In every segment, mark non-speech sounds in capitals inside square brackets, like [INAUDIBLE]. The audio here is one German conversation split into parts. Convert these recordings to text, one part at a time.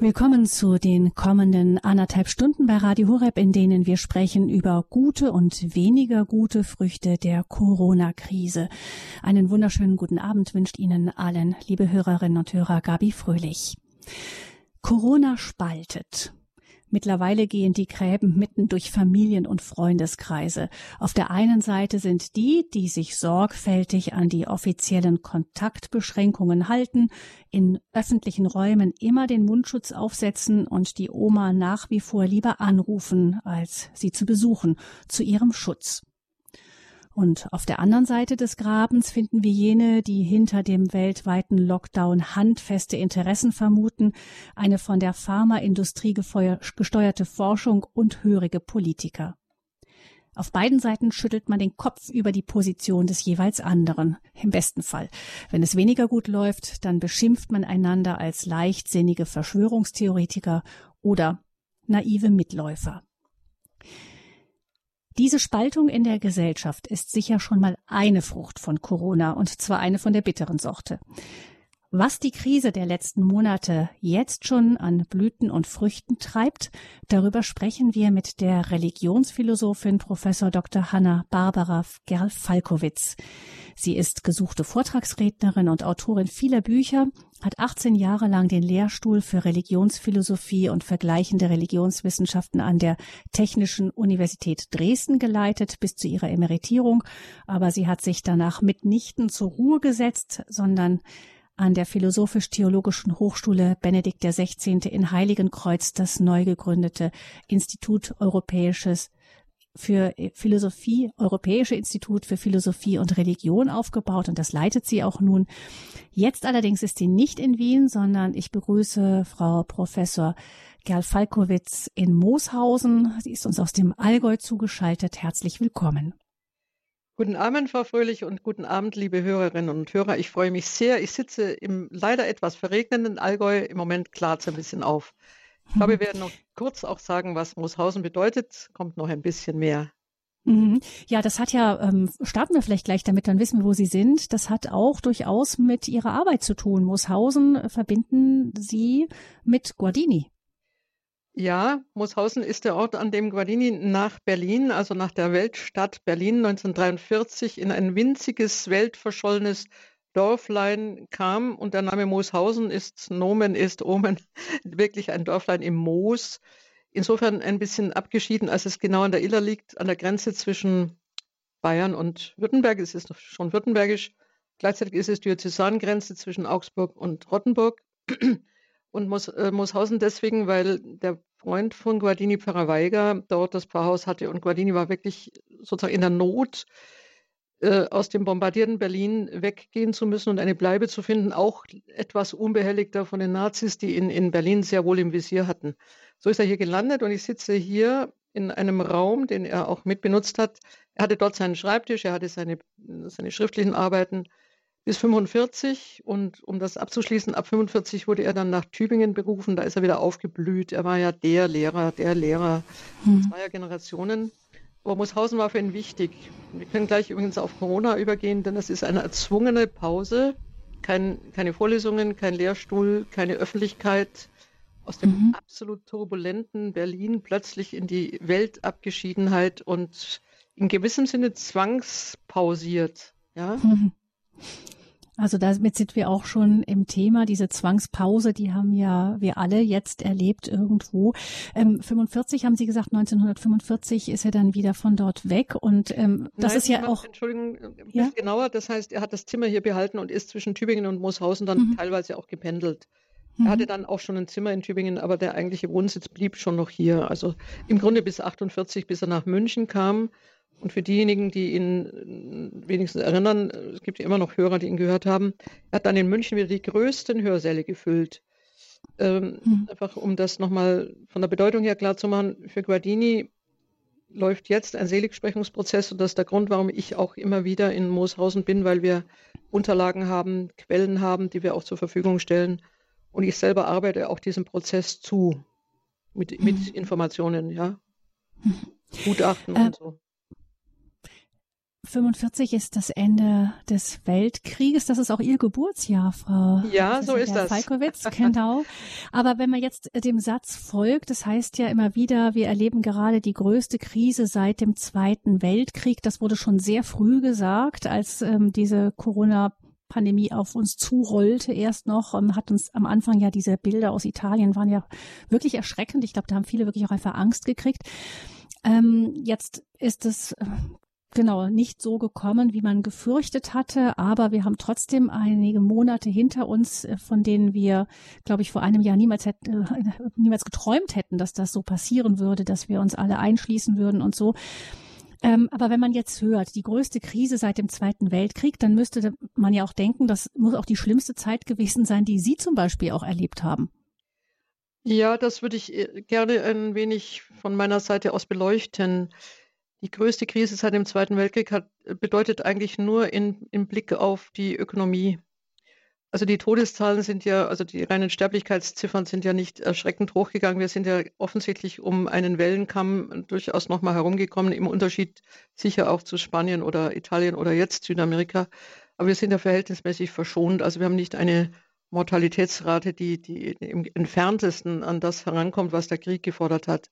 Willkommen zu den kommenden anderthalb Stunden bei Radio Horeb, in denen wir sprechen über gute und weniger gute Früchte der Corona-Krise. Einen wunderschönen guten Abend wünscht Ihnen allen, liebe Hörerinnen und Hörer, Gabi Fröhlich. Corona spaltet. Mittlerweile gehen die Gräben mitten durch Familien- und Freundeskreise. Auf der einen Seite sind die, die sich sorgfältig an die offiziellen Kontaktbeschränkungen halten, in öffentlichen Räumen immer den Mundschutz aufsetzen und die Oma nach wie vor lieber anrufen, als sie zu besuchen, zu ihrem Schutz. Und auf der anderen Seite des Grabens finden wir jene, die hinter dem weltweiten Lockdown handfeste Interessen vermuten, eine von der Pharmaindustrie gesteuerte Forschung und hörige Politiker. Auf beiden Seiten schüttelt man den Kopf über die Position des jeweils anderen, im besten Fall. Wenn es weniger gut läuft, dann beschimpft man einander als leichtsinnige Verschwörungstheoretiker oder naive Mitläufer. Diese Spaltung in der Gesellschaft ist sicher schon mal eine Frucht von Corona und zwar eine von der bitteren Sorte. Was die Krise der letzten Monate jetzt schon an Blüten und Früchten treibt, darüber sprechen wir mit der Religionsphilosophin Professor Dr. Hanna Barbara Gerl-Falkowitz. Sie ist gesuchte Vortragsrednerin und Autorin vieler Bücher, hat 18 Jahre lang den Lehrstuhl für Religionsphilosophie und vergleichende Religionswissenschaften an der Technischen Universität Dresden geleitet bis zu ihrer Emeritierung, aber sie hat sich danach mitnichten zur Ruhe gesetzt, sondern an der Philosophisch-Theologischen Hochschule Benedikt XVI. in Heiligenkreuz das neu gegründete Institut Europäisches für Philosophie, Europäische Institut für Philosophie und Religion aufgebaut und das leitet sie auch nun. Jetzt allerdings ist sie nicht in Wien, sondern ich begrüße Frau Professor Gerl Falkowitz in Mooshausen. Sie ist uns aus dem Allgäu zugeschaltet. Herzlich willkommen. Guten Abend, Frau Fröhlich, und guten Abend, liebe Hörerinnen und Hörer. Ich freue mich sehr. Ich sitze im leider etwas verregnenden Allgäu. Im Moment klart es ein bisschen auf. Ich glaube, wir werden noch kurz auch sagen, was Mooshausen bedeutet. Kommt noch ein bisschen mehr. Mhm. Ja, das hat ja, ähm, starten wir vielleicht gleich damit, dann wissen wir, wo Sie sind. Das hat auch durchaus mit Ihrer Arbeit zu tun. Mooshausen verbinden Sie mit Guardini. Ja, Mooshausen ist der Ort, an dem Guardini nach Berlin, also nach der Weltstadt Berlin 1943 in ein winziges, weltverschollenes Dörflein kam und der Name Mooshausen ist Nomen ist Omen, [LAUGHS] wirklich ein Dörflein im Moos. Insofern ein bisschen abgeschieden, als es genau an der Iller liegt, an der Grenze zwischen Bayern und Württemberg. Es ist schon württembergisch. Gleichzeitig ist es Diözesangrenze zwischen Augsburg und Rottenburg [CLEARS THROAT] und Moos, äh, Mooshausen deswegen, weil der Freund von Guardini, Pfarrer Weiger, dort das Pfarrhaus hatte und Guardini war wirklich sozusagen in der Not, äh, aus dem bombardierten Berlin weggehen zu müssen und eine Bleibe zu finden, auch etwas unbehelligter von den Nazis, die ihn in Berlin sehr wohl im Visier hatten. So ist er hier gelandet und ich sitze hier in einem Raum, den er auch mitbenutzt hat. Er hatte dort seinen Schreibtisch, er hatte seine, seine schriftlichen Arbeiten bis 45 und um das abzuschließen, ab 45 wurde er dann nach Tübingen berufen, da ist er wieder aufgeblüht. Er war ja der Lehrer, der Lehrer hm. zweier Generationen. Aber Mooshausen war für ihn wichtig. Wir können gleich übrigens auf Corona übergehen, denn es ist eine erzwungene Pause. Kein, keine Vorlesungen, kein Lehrstuhl, keine Öffentlichkeit. Aus dem mhm. absolut turbulenten Berlin plötzlich in die Weltabgeschiedenheit und in gewissem Sinne zwangspausiert. Ja? Mhm. Also damit sind wir auch schon im Thema. Diese Zwangspause, die haben ja wir alle jetzt erlebt irgendwo. Ähm, 45 haben Sie gesagt, 1945 ist er dann wieder von dort weg. Und ähm, das Nein, ist ja auch. Entschuldigung, ein ja? genauer. Das heißt, er hat das Zimmer hier behalten und ist zwischen Tübingen und Mooshausen dann mhm. teilweise auch gependelt. Er hatte mhm. dann auch schon ein Zimmer in Tübingen, aber der eigentliche Wohnsitz blieb schon noch hier. Also im Grunde bis 48, bis er nach München kam. Und für diejenigen, die ihn äh, wenigstens erinnern, es gibt ja immer noch Hörer, die ihn gehört haben, er hat dann in München wieder die größten Hörsäle gefüllt. Ähm, mhm. Einfach um das nochmal von der Bedeutung her klar zu machen, für Guardini läuft jetzt ein Seligsprechungsprozess und das ist der Grund, warum ich auch immer wieder in Mooshausen bin, weil wir Unterlagen haben, Quellen haben, die wir auch zur Verfügung stellen. Und ich selber arbeite auch diesem Prozess zu, mit, mhm. mit Informationen, ja. Mhm. Gutachten äh, und so. 45 ist das Ende des Weltkrieges. Das ist auch Ihr Geburtsjahr, Frau. Ja, so ist das. Falkowitz, [LAUGHS] genau. Aber wenn man jetzt dem Satz folgt, das heißt ja immer wieder, wir erleben gerade die größte Krise seit dem Zweiten Weltkrieg. Das wurde schon sehr früh gesagt, als ähm, diese Corona Pandemie auf uns zurollte erst noch, ähm, hat uns am Anfang ja diese Bilder aus Italien waren ja wirklich erschreckend. Ich glaube, da haben viele wirklich auch einfach Angst gekriegt. Ähm, jetzt ist es genau nicht so gekommen, wie man gefürchtet hatte, aber wir haben trotzdem einige Monate hinter uns, äh, von denen wir, glaube ich, vor einem Jahr niemals hätten, äh, [LAUGHS] niemals geträumt hätten, dass das so passieren würde, dass wir uns alle einschließen würden und so. Ähm, aber wenn man jetzt hört, die größte Krise seit dem Zweiten Weltkrieg, dann müsste man ja auch denken, das muss auch die schlimmste Zeit gewesen sein, die Sie zum Beispiel auch erlebt haben. Ja, das würde ich äh, gerne ein wenig von meiner Seite aus beleuchten. Die größte Krise seit dem Zweiten Weltkrieg hat, äh, bedeutet eigentlich nur in, im Blick auf die Ökonomie. Also die Todeszahlen sind ja, also die reinen Sterblichkeitsziffern sind ja nicht erschreckend hochgegangen. Wir sind ja offensichtlich um einen Wellenkamm durchaus nochmal herumgekommen, im Unterschied sicher auch zu Spanien oder Italien oder jetzt Südamerika. Aber wir sind ja verhältnismäßig verschont. Also wir haben nicht eine Mortalitätsrate, die, die im entferntesten an das herankommt, was der Krieg gefordert hat.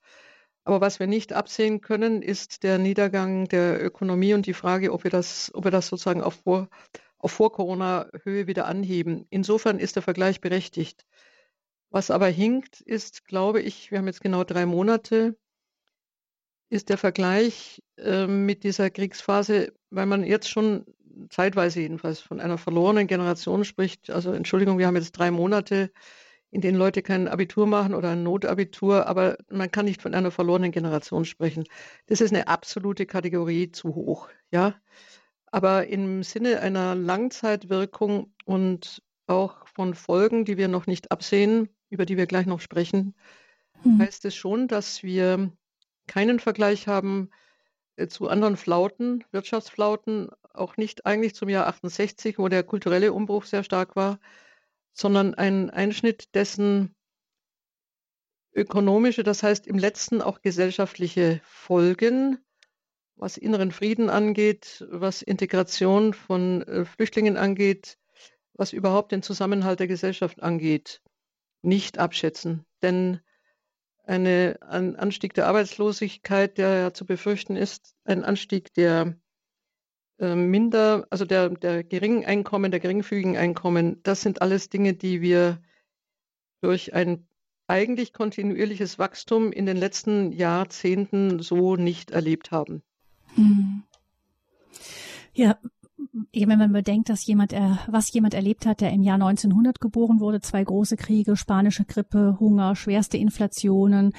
Aber was wir nicht absehen können, ist der Niedergang der Ökonomie und die Frage, ob wir das, ob wir das sozusagen auf vor, auf Vor-Corona-Höhe wieder anheben. Insofern ist der Vergleich berechtigt. Was aber hinkt, ist, glaube ich, wir haben jetzt genau drei Monate, ist der Vergleich äh, mit dieser Kriegsphase, weil man jetzt schon zeitweise jedenfalls von einer verlorenen Generation spricht. Also Entschuldigung, wir haben jetzt drei Monate, in denen Leute kein Abitur machen oder ein Notabitur, aber man kann nicht von einer verlorenen Generation sprechen. Das ist eine absolute Kategorie zu hoch, ja. Aber im Sinne einer Langzeitwirkung und auch von Folgen, die wir noch nicht absehen, über die wir gleich noch sprechen, mhm. heißt es schon, dass wir keinen Vergleich haben äh, zu anderen Flauten, Wirtschaftsflauten, auch nicht eigentlich zum Jahr 68, wo der kulturelle Umbruch sehr stark war, sondern ein Einschnitt dessen ökonomische, das heißt im letzten auch gesellschaftliche Folgen, was inneren Frieden angeht, was Integration von äh, Flüchtlingen angeht, was überhaupt den Zusammenhalt der Gesellschaft angeht, nicht abschätzen. Denn eine, ein Anstieg der Arbeitslosigkeit, der ja zu befürchten ist, ein Anstieg der äh, minder, also der, der geringen Einkommen, der geringfügigen Einkommen, das sind alles Dinge, die wir durch ein eigentlich kontinuierliches Wachstum in den letzten Jahrzehnten so nicht erlebt haben. Hm. Ja, wenn man bedenkt, dass jemand, äh, was jemand erlebt hat, der im Jahr 1900 geboren wurde, zwei große Kriege, spanische Grippe, Hunger, schwerste Inflationen,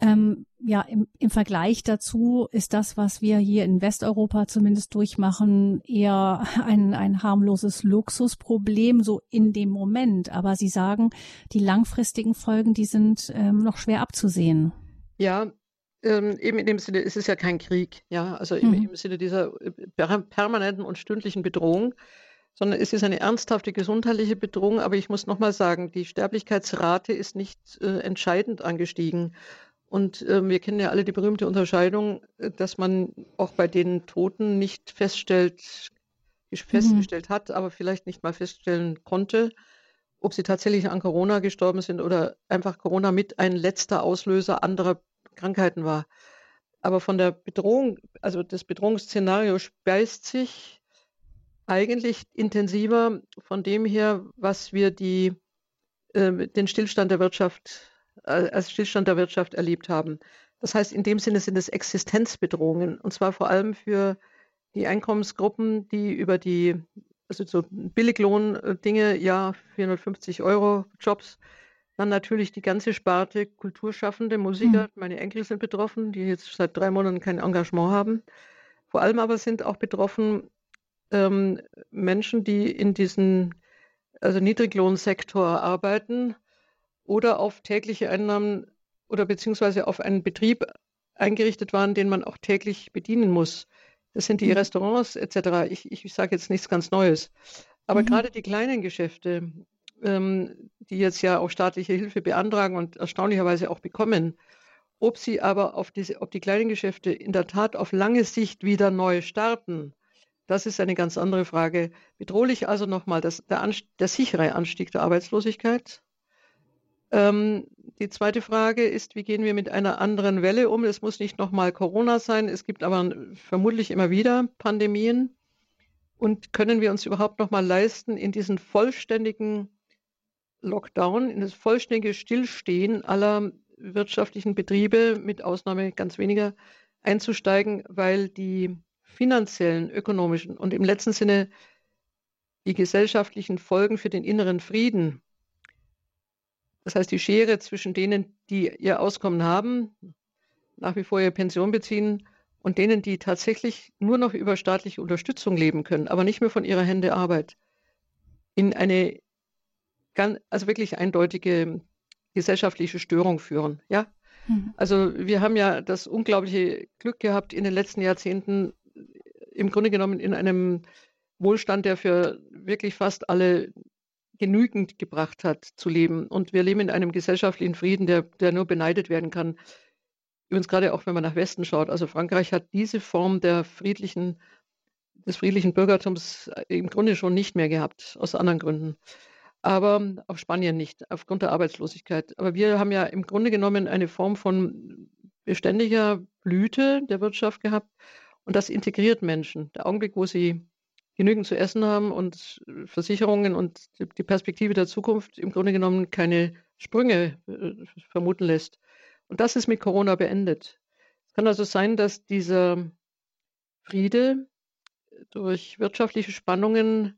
ähm, ja, im, im Vergleich dazu ist das, was wir hier in Westeuropa zumindest durchmachen, eher ein, ein harmloses Luxusproblem, so in dem Moment. Aber Sie sagen, die langfristigen Folgen, die sind ähm, noch schwer abzusehen. Ja, ähm, eben in dem Sinne, es ist ja kein Krieg, ja, also im, mhm. im Sinne dieser äh, per permanenten und stündlichen Bedrohung, sondern es ist eine ernsthafte gesundheitliche Bedrohung. Aber ich muss nochmal sagen, die Sterblichkeitsrate ist nicht äh, entscheidend angestiegen. Und äh, wir kennen ja alle die berühmte Unterscheidung, äh, dass man auch bei den Toten nicht feststellt, mhm. festgestellt mhm. hat, aber vielleicht nicht mal feststellen konnte, ob sie tatsächlich an Corona gestorben sind oder einfach Corona mit ein letzter Auslöser anderer Krankheiten war. Aber von der Bedrohung, also das Bedrohungsszenario speist sich eigentlich intensiver von dem her, was wir die, äh, den Stillstand der Wirtschaft äh, als Stillstand der Wirtschaft erlebt haben. Das heißt, in dem Sinne sind es Existenzbedrohungen und zwar vor allem für die Einkommensgruppen, die über die, also so Billiglohn-Dinge, ja, 450 Euro Jobs, dann natürlich die ganze Sparte Kulturschaffende, Musiker. Mhm. Meine Enkel sind betroffen, die jetzt seit drei Monaten kein Engagement haben. Vor allem aber sind auch betroffen ähm, Menschen, die in diesem also Niedriglohnsektor arbeiten oder auf tägliche Einnahmen oder beziehungsweise auf einen Betrieb eingerichtet waren, den man auch täglich bedienen muss. Das sind die mhm. Restaurants etc. Ich, ich sage jetzt nichts ganz Neues. Aber mhm. gerade die kleinen Geschäfte, ähm, die jetzt ja auch staatliche Hilfe beantragen und erstaunlicherweise auch bekommen. Ob sie aber auf diese, ob die kleinen Geschäfte in der Tat auf lange Sicht wieder neu starten, das ist eine ganz andere Frage. Bedrohlich also nochmal der, der sichere Anstieg der Arbeitslosigkeit. Ähm, die zweite Frage ist, wie gehen wir mit einer anderen Welle um? Es muss nicht nochmal Corona sein, es gibt aber vermutlich immer wieder Pandemien. Und können wir uns überhaupt nochmal leisten, in diesen vollständigen Lockdown, in das vollständige Stillstehen aller wirtschaftlichen Betriebe, mit Ausnahme ganz weniger, einzusteigen, weil die finanziellen, ökonomischen und im letzten Sinne die gesellschaftlichen Folgen für den inneren Frieden, das heißt die Schere zwischen denen, die ihr Auskommen haben, nach wie vor ihre Pension beziehen, und denen, die tatsächlich nur noch über staatliche Unterstützung leben können, aber nicht mehr von ihrer Hände Arbeit, in eine ganz, also wirklich eindeutige gesellschaftliche Störung führen. Ja? Mhm. Also wir haben ja das unglaubliche Glück gehabt, in den letzten Jahrzehnten im Grunde genommen in einem Wohlstand, der für wirklich fast alle genügend gebracht hat, zu leben. Und wir leben in einem gesellschaftlichen Frieden, der, der nur beneidet werden kann. Übrigens gerade auch, wenn man nach Westen schaut. Also Frankreich hat diese Form der friedlichen, des friedlichen Bürgertums im Grunde schon nicht mehr gehabt, aus anderen Gründen. Aber auch Spanien nicht, aufgrund der Arbeitslosigkeit. Aber wir haben ja im Grunde genommen eine Form von beständiger Blüte der Wirtschaft gehabt und das integriert Menschen. Der Augenblick, wo sie genügend zu essen haben und Versicherungen und die Perspektive der Zukunft im Grunde genommen keine Sprünge äh, vermuten lässt. Und das ist mit Corona beendet. Es kann also sein, dass dieser Friede durch wirtschaftliche Spannungen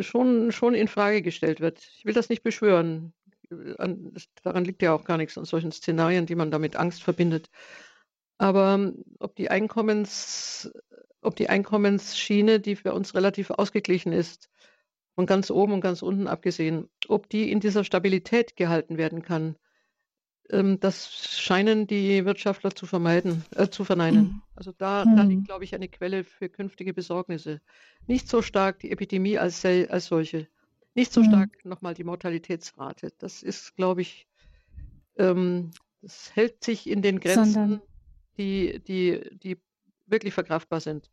schon, schon in Frage gestellt wird. Ich will das nicht beschwören. daran liegt ja auch gar nichts an solchen Szenarien, die man damit Angst verbindet. Aber ähm, ob die Einkommens, ob die Einkommensschiene, die für uns relativ ausgeglichen ist, von ganz oben und ganz unten abgesehen, ob die in dieser Stabilität gehalten werden kann, das scheinen die Wirtschaftler zu vermeiden, äh, zu verneinen. Mhm. Also da, da liegt, mhm. glaube ich, eine Quelle für künftige Besorgnisse. Nicht so stark die Epidemie als, als solche, nicht so mhm. stark nochmal die Mortalitätsrate. Das ist, glaube ich, ähm, das hält sich in den Grenzen. Sondern die, die, die wirklich verkraftbar sind.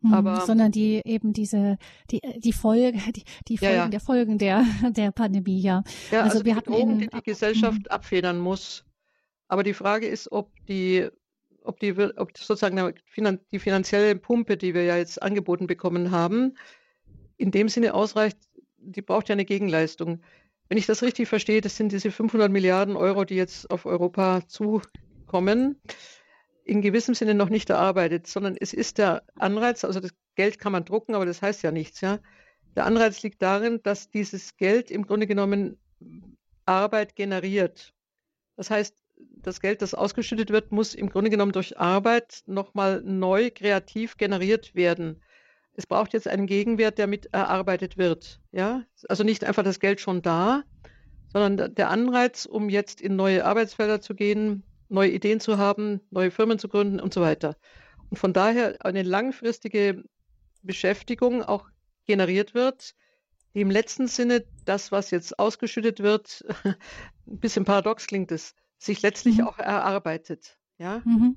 Mhm, Aber, sondern die eben diese die die Folge die, die Folgen ja, ja. der Folgen der [LAUGHS] der Pandemie ja. ja also, also wir hatten in, die die Gesellschaft mhm. abfedern muss. Aber die Frage ist, ob die ob die ob sozusagen die finanzielle Pumpe, die wir ja jetzt angeboten bekommen haben, in dem Sinne ausreicht. Die braucht ja eine Gegenleistung. Wenn ich das richtig verstehe, das sind diese 500 Milliarden Euro, die jetzt auf Europa zukommen in gewissem Sinne noch nicht erarbeitet, sondern es ist der Anreiz, also das Geld kann man drucken, aber das heißt ja nichts, ja. Der Anreiz liegt darin, dass dieses Geld im Grunde genommen Arbeit generiert. Das heißt, das Geld, das ausgeschüttet wird, muss im Grunde genommen durch Arbeit nochmal neu kreativ generiert werden. Es braucht jetzt einen Gegenwert, der mit erarbeitet wird. Ja? Also nicht einfach das Geld schon da, sondern der Anreiz, um jetzt in neue Arbeitsfelder zu gehen, neue Ideen zu haben, neue Firmen zu gründen und so weiter. Und von daher eine langfristige Beschäftigung auch generiert wird, die im letzten Sinne das, was jetzt ausgeschüttet wird, [LAUGHS] ein bisschen paradox klingt es, sich letztlich mhm. auch erarbeitet. Ja? Mhm.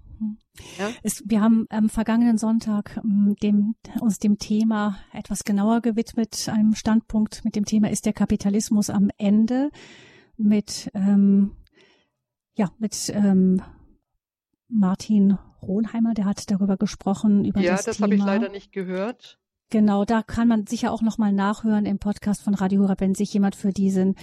ja? Es, wir haben am vergangenen Sonntag ähm, dem, uns dem Thema etwas genauer gewidmet, einem Standpunkt mit dem Thema ist der Kapitalismus am Ende mit ähm, ja, mit ähm, Martin Ronheimer, der hat darüber gesprochen. Über ja, das, das habe ich leider nicht gehört. Genau, da kann man sicher auch nochmal nachhören im Podcast von Radio Horeb, wenn sich jemand für diesen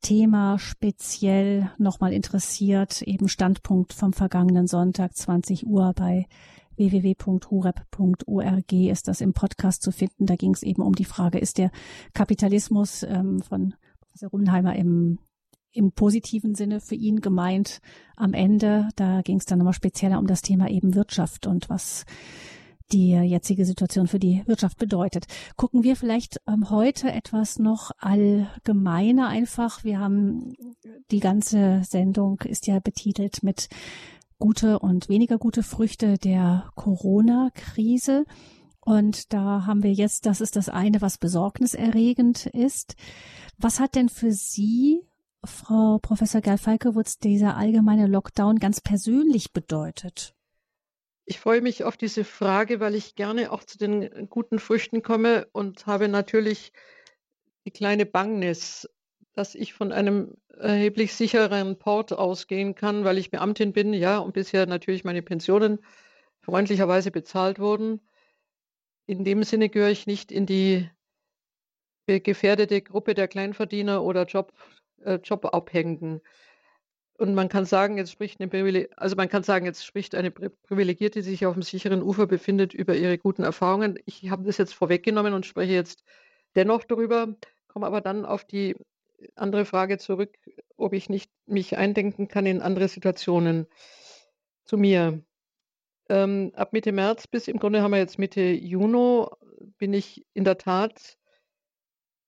Thema speziell nochmal interessiert. Eben Standpunkt vom vergangenen Sonntag, 20 Uhr bei www.horeb.org ist das im Podcast zu finden. Da ging es eben um die Frage, ist der Kapitalismus ähm, von Professor Runheimer im im positiven Sinne für ihn gemeint am Ende. Da ging es dann nochmal spezieller um das Thema eben Wirtschaft und was die jetzige Situation für die Wirtschaft bedeutet. Gucken wir vielleicht ähm, heute etwas noch allgemeiner einfach. Wir haben die ganze Sendung ist ja betitelt mit gute und weniger gute Früchte der Corona-Krise. Und da haben wir jetzt, das ist das eine, was besorgniserregend ist. Was hat denn für Sie Frau Professor Gerl Falkewitz, dieser allgemeine Lockdown ganz persönlich bedeutet? Ich freue mich auf diese Frage, weil ich gerne auch zu den guten Früchten komme und habe natürlich die kleine Bangnis, dass ich von einem erheblich sichereren Port ausgehen kann, weil ich Beamtin bin, ja, und bisher natürlich meine Pensionen freundlicherweise bezahlt wurden. In dem Sinne gehöre ich nicht in die gefährdete Gruppe der Kleinverdiener oder Job, äh, Jobabhängigen. Und man kann sagen, jetzt spricht eine also man kann sagen, jetzt spricht eine Privilegierte, die sich auf dem sicheren Ufer befindet, über ihre guten Erfahrungen. Ich habe das jetzt vorweggenommen und spreche jetzt dennoch darüber, komme aber dann auf die andere Frage zurück, ob ich nicht mich eindenken kann in andere Situationen. Zu mir. Ähm, ab Mitte März bis im Grunde haben wir jetzt Mitte Juni, bin ich in der Tat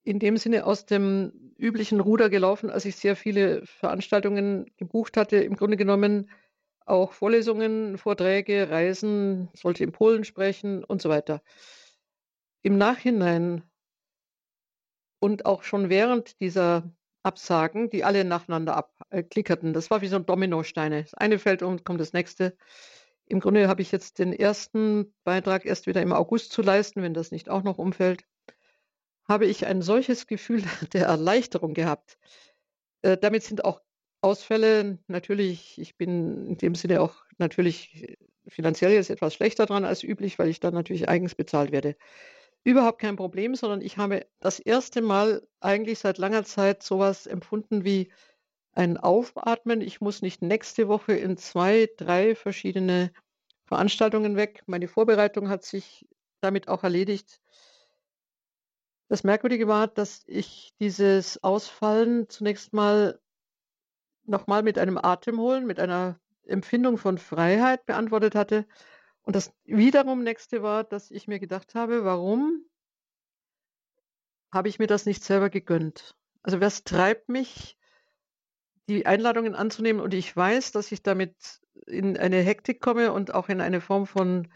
in dem Sinne aus dem üblichen Ruder gelaufen, als ich sehr viele Veranstaltungen gebucht hatte. Im Grunde genommen auch Vorlesungen, Vorträge, Reisen, sollte in Polen sprechen und so weiter. Im Nachhinein und auch schon während dieser Absagen, die alle nacheinander abklickerten, das war wie so ein Dominosteine. Das eine fällt und kommt das nächste. Im Grunde habe ich jetzt den ersten Beitrag erst wieder im August zu leisten, wenn das nicht auch noch umfällt habe ich ein solches Gefühl [LAUGHS] der Erleichterung gehabt. Äh, damit sind auch Ausfälle natürlich ich bin in dem Sinne auch natürlich finanziell jetzt etwas schlechter dran als üblich, weil ich dann natürlich eigens bezahlt werde. Überhaupt kein Problem, sondern ich habe das erste Mal eigentlich seit langer Zeit sowas empfunden wie ein Aufatmen. Ich muss nicht nächste Woche in zwei, drei verschiedene Veranstaltungen weg. Meine Vorbereitung hat sich damit auch erledigt. Das Merkwürdige war, dass ich dieses Ausfallen zunächst mal nochmal mit einem Atemholen, mit einer Empfindung von Freiheit beantwortet hatte. Und das wiederum nächste war, dass ich mir gedacht habe, warum habe ich mir das nicht selber gegönnt? Also was treibt mich, die Einladungen anzunehmen? Und ich weiß, dass ich damit in eine Hektik komme und auch in eine Form von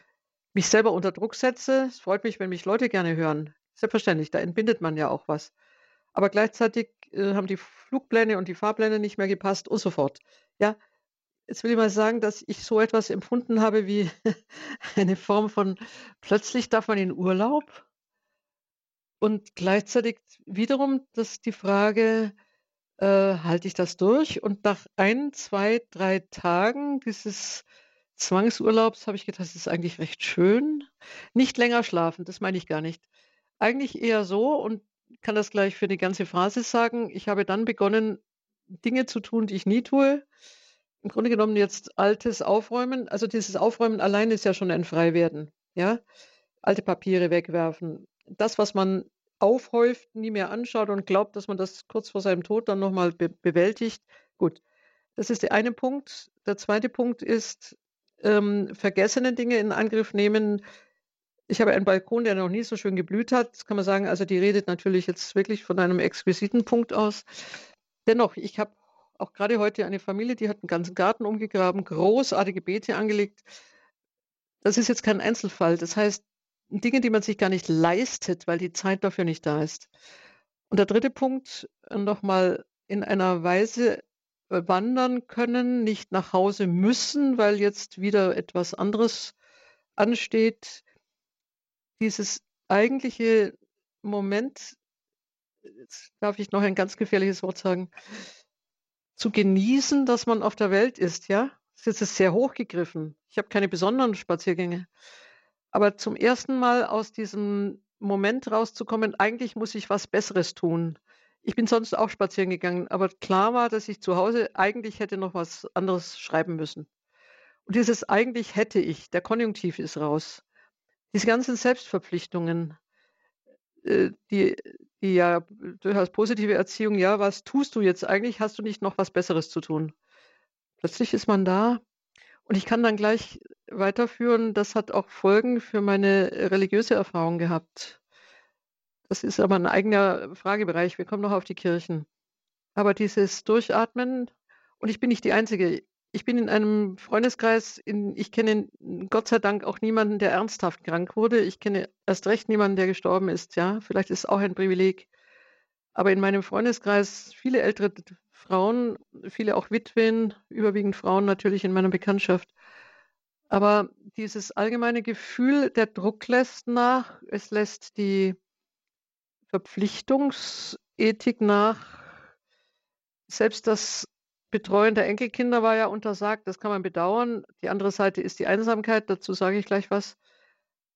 mich selber unter Druck setze. Es freut mich, wenn mich Leute gerne hören. Selbstverständlich, da entbindet man ja auch was. Aber gleichzeitig, äh, haben die Flugpläne und die Fahrpläne nicht mehr gepasst und so fort. Ja, jetzt will ich mal sagen, dass ich so etwas empfunden habe wie [LAUGHS] eine Form von plötzlich darf man in Urlaub und gleichzeitig wiederum das die Frage, äh, halte ich das durch? Und nach ein, zwei, drei Tagen dieses Zwangsurlaubs habe ich gedacht, das ist eigentlich recht schön. Nicht länger schlafen, das meine ich gar nicht. Eigentlich eher so und kann das gleich für die ganze Phrase sagen. Ich habe dann begonnen, Dinge zu tun, die ich nie tue. Im Grunde genommen jetzt Altes aufräumen. Also dieses Aufräumen allein ist ja schon ein Freiwerden. Ja? Alte Papiere wegwerfen. Das, was man aufhäuft, nie mehr anschaut und glaubt, dass man das kurz vor seinem Tod dann nochmal be bewältigt. Gut, das ist der eine Punkt. Der zweite Punkt ist, ähm, vergessene Dinge in Angriff nehmen. Ich habe einen Balkon, der noch nie so schön geblüht hat. Das kann man sagen, also die redet natürlich jetzt wirklich von einem exquisiten Punkt aus. Dennoch, ich habe auch gerade heute eine Familie, die hat einen ganzen Garten umgegraben, großartige Beete angelegt. Das ist jetzt kein Einzelfall. Das heißt, Dinge, die man sich gar nicht leistet, weil die Zeit dafür nicht da ist. Und der dritte Punkt, nochmal in einer Weise wandern können, nicht nach Hause müssen, weil jetzt wieder etwas anderes ansteht dieses eigentliche Moment jetzt darf ich noch ein ganz gefährliches Wort sagen, zu genießen, dass man auf der Welt ist, ja? Das ist sehr hochgegriffen. Ich habe keine besonderen Spaziergänge. Aber zum ersten Mal aus diesem Moment rauszukommen, eigentlich muss ich was Besseres tun. Ich bin sonst auch spazieren gegangen, aber klar war, dass ich zu Hause eigentlich hätte noch was anderes schreiben müssen. Und dieses eigentlich hätte ich, der Konjunktiv ist raus. Diese ganzen Selbstverpflichtungen, äh, die die ja durchaus positive Erziehung, ja, was tust du jetzt eigentlich? Hast du nicht noch was Besseres zu tun? Plötzlich ist man da und ich kann dann gleich weiterführen, das hat auch Folgen für meine religiöse Erfahrung gehabt. Das ist aber ein eigener Fragebereich. Wir kommen noch auf die Kirchen. Aber dieses Durchatmen und ich bin nicht die Einzige. Ich bin in einem Freundeskreis, in, ich kenne Gott sei Dank auch niemanden, der ernsthaft krank wurde. Ich kenne erst recht niemanden, der gestorben ist. Ja, vielleicht ist es auch ein Privileg. Aber in meinem Freundeskreis viele ältere Frauen, viele auch Witwen, überwiegend Frauen natürlich in meiner Bekanntschaft. Aber dieses allgemeine Gefühl, der Druck lässt nach, es lässt die Verpflichtungsethik nach. Selbst das Betreuen der Enkelkinder war ja untersagt, das kann man bedauern. Die andere Seite ist die Einsamkeit, dazu sage ich gleich was.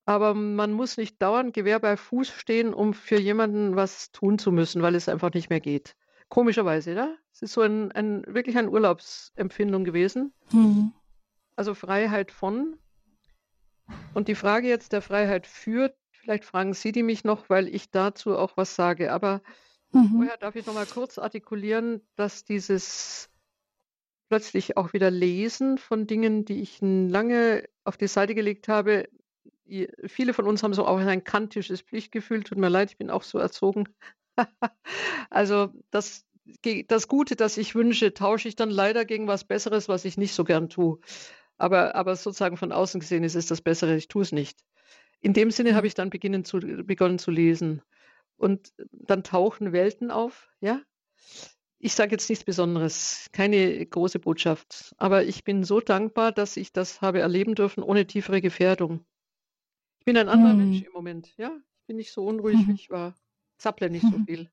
Aber man muss nicht dauernd Gewehr bei Fuß stehen, um für jemanden was tun zu müssen, weil es einfach nicht mehr geht. Komischerweise, ja? Es ist so ein, ein wirklich eine Urlaubsempfindung gewesen. Mhm. Also Freiheit von. Und die Frage jetzt der Freiheit für, vielleicht fragen Sie die mich noch, weil ich dazu auch was sage. Aber mhm. vorher darf ich noch mal kurz artikulieren, dass dieses plötzlich auch wieder Lesen von Dingen, die ich lange auf die Seite gelegt habe, viele von uns haben so auch ein kantisches Pflichtgefühl. Tut mir leid, ich bin auch so erzogen. [LAUGHS] also das, das Gute, das ich wünsche, tausche ich dann leider gegen was Besseres, was ich nicht so gern tue. Aber, aber sozusagen von außen gesehen ist es das Bessere, ich tue es nicht. In dem Sinne habe ich dann beginnen zu, begonnen zu lesen. Und dann tauchen Welten auf, ja. Ich sage jetzt nichts Besonderes, keine große Botschaft, aber ich bin so dankbar, dass ich das habe erleben dürfen ohne tiefere Gefährdung. Ich bin ein anderer hm. Mensch im Moment, ja. Ich bin nicht so unruhig, mhm. wie ich war. Zapple nicht so mhm. viel.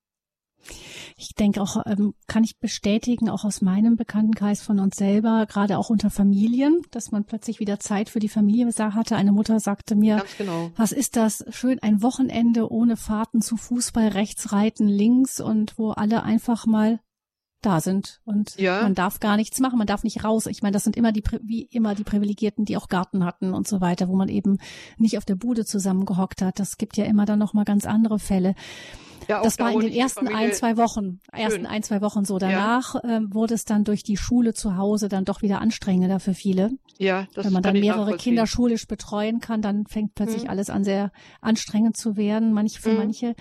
Ich denke auch, ähm, kann ich bestätigen, auch aus meinem Bekanntenkreis von uns selber, gerade auch unter Familien, dass man plötzlich wieder Zeit für die Familie hatte. Eine Mutter sagte mir, genau. was ist das? Schön ein Wochenende ohne Fahrten zu Fußball, rechts reiten, links und wo alle einfach mal da sind und ja. man darf gar nichts machen, man darf nicht raus. Ich meine, das sind immer die wie immer die Privilegierten, die auch Garten hatten und so weiter, wo man eben nicht auf der Bude zusammengehockt hat. Das gibt ja immer dann noch mal ganz andere Fälle. Ja, das war in den ersten ein, zwei Wochen, ersten ein, zwei Wochen so. Danach ja. ähm, wurde es dann durch die Schule zu Hause dann doch wieder anstrengender für viele. Ja, das Wenn man dann mehrere Kinder schulisch betreuen kann, dann fängt plötzlich hm. alles an sehr anstrengend zu werden, manche für hm. manche.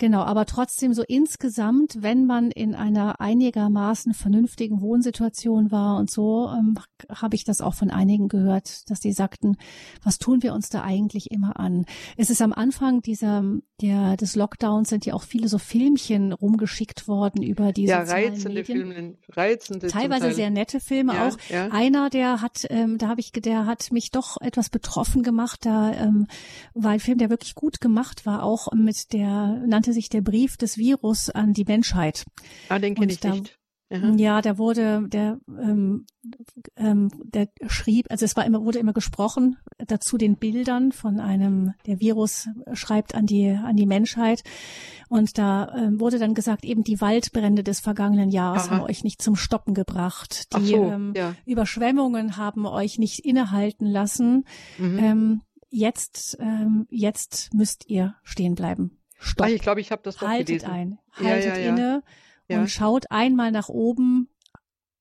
Genau, aber trotzdem so insgesamt, wenn man in einer einigermaßen vernünftigen Wohnsituation war und so, ähm, habe ich das auch von einigen gehört, dass die sagten, was tun wir uns da eigentlich immer an? Es ist am Anfang dieser, der, des Lockdowns sind ja auch viele so Filmchen rumgeschickt worden über diese Ja, reizende Filme, reizende. Teilweise sehr nette Filme ja, auch. Ja. Einer, der hat, ähm, da habe ich, der hat mich doch etwas betroffen gemacht, da ähm, war ein Film, der wirklich gut gemacht war, auch mit der, nannte nannte sich der Brief des Virus an die Menschheit. Ah, den kenne ich da, nicht. Aha. Ja, der wurde, der, ähm, ähm, der schrieb, also es war immer, wurde immer gesprochen dazu den Bildern von einem, der Virus schreibt an die, an die Menschheit. Und da ähm, wurde dann gesagt, eben die Waldbrände des vergangenen Jahres Aha. haben euch nicht zum Stoppen gebracht. Die so, ähm, ja. Überschwemmungen haben euch nicht innehalten lassen. Mhm. Ähm, jetzt, ähm, jetzt müsst ihr stehen bleiben. Stopp. Ach, ich glaube, ich habe das doch Haltet gelesen. ein, haltet ja, ja, inne und schaut einmal nach oben,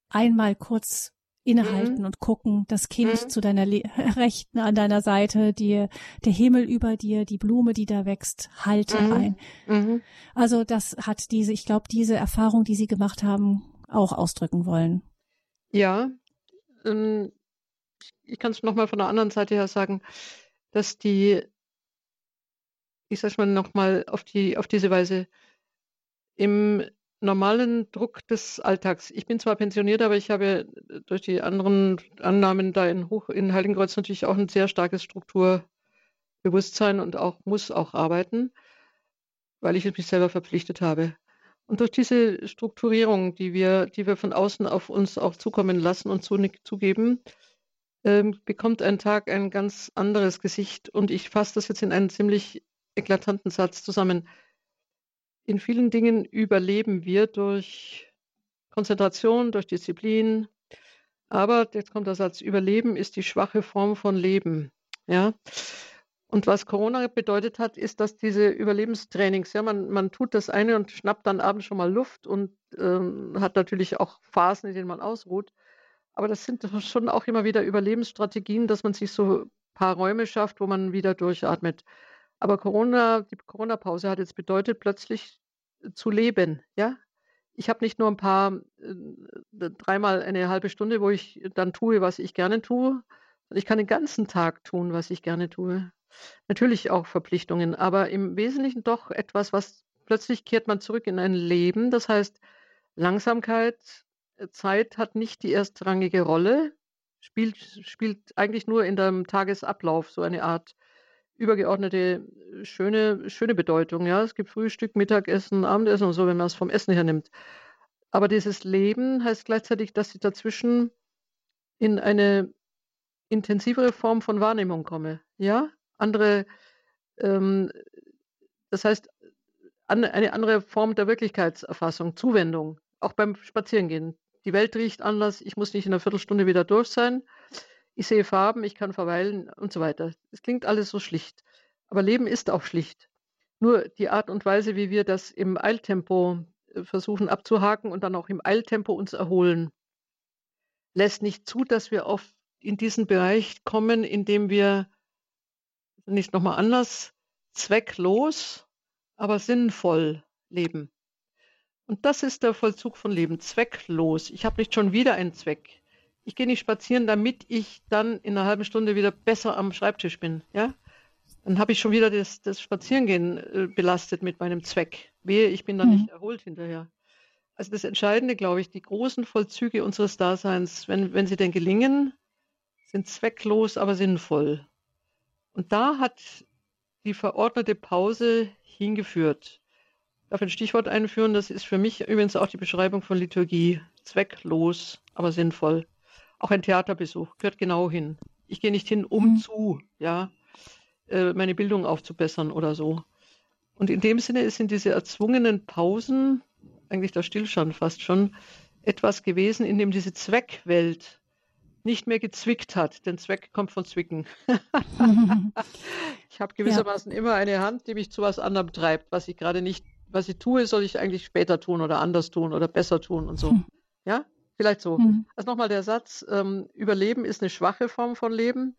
einmal kurz innehalten mhm. und gucken, das Kind mhm. zu deiner Le [LAUGHS] Rechten an deiner Seite, die, der Himmel über dir, die Blume, die da wächst, halte mhm. ein. Mhm. Also das hat diese, ich glaube, diese Erfahrung, die Sie gemacht haben, auch ausdrücken wollen. Ja, ähm, ich kann es nochmal von der anderen Seite her sagen, dass die ich sage mal nochmal auf, die, auf diese Weise, im normalen Druck des Alltags. Ich bin zwar pensioniert, aber ich habe durch die anderen Annahmen da in, Hoch, in Heiligenkreuz natürlich auch ein sehr starkes Strukturbewusstsein und auch muss auch arbeiten, weil ich mich selber verpflichtet habe. Und durch diese Strukturierung, die wir, die wir von außen auf uns auch zukommen lassen und zugeben, ähm, bekommt ein Tag ein ganz anderes Gesicht. Und ich fasse das jetzt in einen ziemlich eklatanten Satz zusammen. In vielen Dingen überleben wir durch Konzentration, durch Disziplin. Aber jetzt kommt der Satz, Überleben ist die schwache Form von Leben. Ja. Und was Corona bedeutet hat, ist, dass diese Überlebenstrainings, ja, man, man tut das eine und schnappt dann abends schon mal Luft und ähm, hat natürlich auch Phasen, in denen man ausruht. Aber das sind schon auch immer wieder Überlebensstrategien, dass man sich so ein paar Räume schafft, wo man wieder durchatmet. Aber Corona die Corona-Pause hat jetzt bedeutet, plötzlich äh, zu leben, ja? Ich habe nicht nur ein paar äh, dreimal eine halbe Stunde, wo ich dann tue, was ich gerne tue, ich kann den ganzen Tag tun, was ich gerne tue. Natürlich auch Verpflichtungen, aber im Wesentlichen doch etwas, was plötzlich kehrt man zurück in ein Leben. Das heißt, Langsamkeit, äh, Zeit hat nicht die erstrangige Rolle. spielt, spielt eigentlich nur in deinem Tagesablauf so eine Art übergeordnete, schöne, schöne Bedeutung. Ja, es gibt Frühstück, Mittagessen, Abendessen und so, wenn man es vom Essen her nimmt. Aber dieses Leben heißt gleichzeitig, dass ich dazwischen in eine intensivere Form von Wahrnehmung komme. Ja, andere, ähm, das heißt, an, eine andere Form der Wirklichkeitserfassung, Zuwendung, auch beim Spazierengehen. Die Welt riecht anders, ich muss nicht in einer Viertelstunde wieder durch sein. Ich sehe Farben, ich kann verweilen und so weiter. Es klingt alles so schlicht. Aber Leben ist auch schlicht. Nur die Art und Weise, wie wir das im Eiltempo äh, versuchen abzuhaken und dann auch im Eiltempo uns erholen, lässt nicht zu, dass wir auf in diesen Bereich kommen, in dem wir nicht nochmal anders, zwecklos, aber sinnvoll leben. Und das ist der Vollzug von Leben, zwecklos. Ich habe nicht schon wieder einen Zweck. Ich gehe nicht spazieren, damit ich dann in einer halben Stunde wieder besser am Schreibtisch bin. Ja? Dann habe ich schon wieder das, das Spazierengehen äh, belastet mit meinem Zweck. Wehe, ich bin dann mhm. nicht erholt hinterher. Also das Entscheidende, glaube ich, die großen Vollzüge unseres Daseins, wenn, wenn sie denn gelingen, sind zwecklos, aber sinnvoll. Und da hat die verordnete Pause hingeführt. Ich darf ein Stichwort einführen, das ist für mich übrigens auch die Beschreibung von Liturgie. Zwecklos, aber sinnvoll. Auch ein Theaterbesuch gehört genau hin. Ich gehe nicht hin, um mhm. zu, ja, äh, meine Bildung aufzubessern oder so. Und in dem Sinne sind diese erzwungenen Pausen, eigentlich der Stillstand fast schon, etwas gewesen, in dem diese Zweckwelt nicht mehr gezwickt hat. Denn Zweck kommt von Zwicken. [LAUGHS] ich habe gewissermaßen ja. immer eine Hand, die mich zu was anderem treibt, was ich gerade nicht, was ich tue, soll ich eigentlich später tun oder anders tun oder besser tun und so. Hm. Ja, vielleicht so. Mhm. Also nochmal der Satz, ähm, Überleben ist eine schwache Form von Leben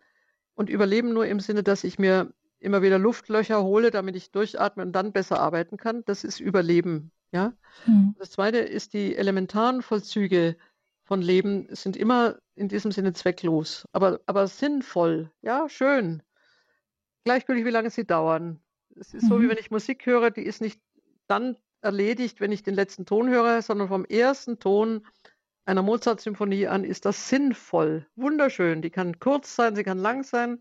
und Überleben nur im Sinne, dass ich mir immer wieder Luftlöcher hole, damit ich durchatme und dann besser arbeiten kann. Das ist Überleben. Ja. Mhm. Das zweite ist die elementaren Vollzüge von Leben sind immer in diesem Sinne zwecklos, aber, aber sinnvoll. Ja, schön. Gleichgültig, wie lange sie dauern. Es ist mhm. so, wie mhm. wenn ich Musik höre, die ist nicht dann erledigt, wenn ich den letzten Ton höre, sondern vom ersten Ton einer Mozart-Symphonie an ist das sinnvoll, wunderschön. Die kann kurz sein, sie kann lang sein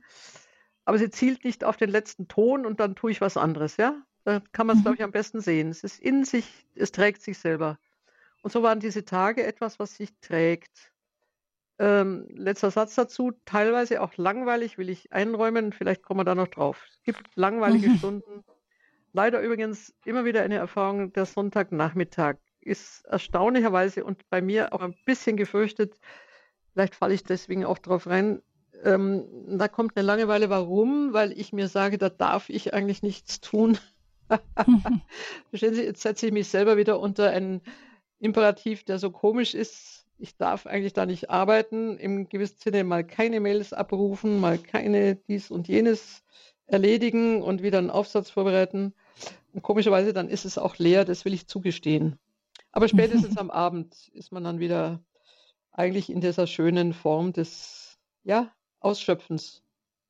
aber sie zielt nicht auf den letzten Ton und dann tue ich was anderes, ja? Da kann man es, mhm. glaube ich, am besten sehen. Es ist in sich, es trägt sich selber. Und so waren diese Tage etwas, was sich trägt. Ähm, letzter Satz dazu, teilweise auch langweilig, will ich einräumen, vielleicht kommen wir da noch drauf. Es gibt langweilige mhm. Stunden. Leider übrigens immer wieder eine Erfahrung, der Sonntagnachmittag ist erstaunlicherweise und bei mir auch ein bisschen gefürchtet, vielleicht falle ich deswegen auch drauf rein, ähm, da kommt eine Langeweile. Warum? Weil ich mir sage, da darf ich eigentlich nichts tun. [LAUGHS] Verstehen Sie, jetzt setze ich mich selber wieder unter einen Imperativ, der so komisch ist. Ich darf eigentlich da nicht arbeiten, im gewissen Sinne mal keine Mails abrufen, mal keine dies und jenes erledigen und wieder einen Aufsatz vorbereiten. Und komischerweise dann ist es auch leer, das will ich zugestehen. Aber [LAUGHS] spätestens am Abend ist man dann wieder eigentlich in dieser schönen Form des, ja, Ausschöpfens.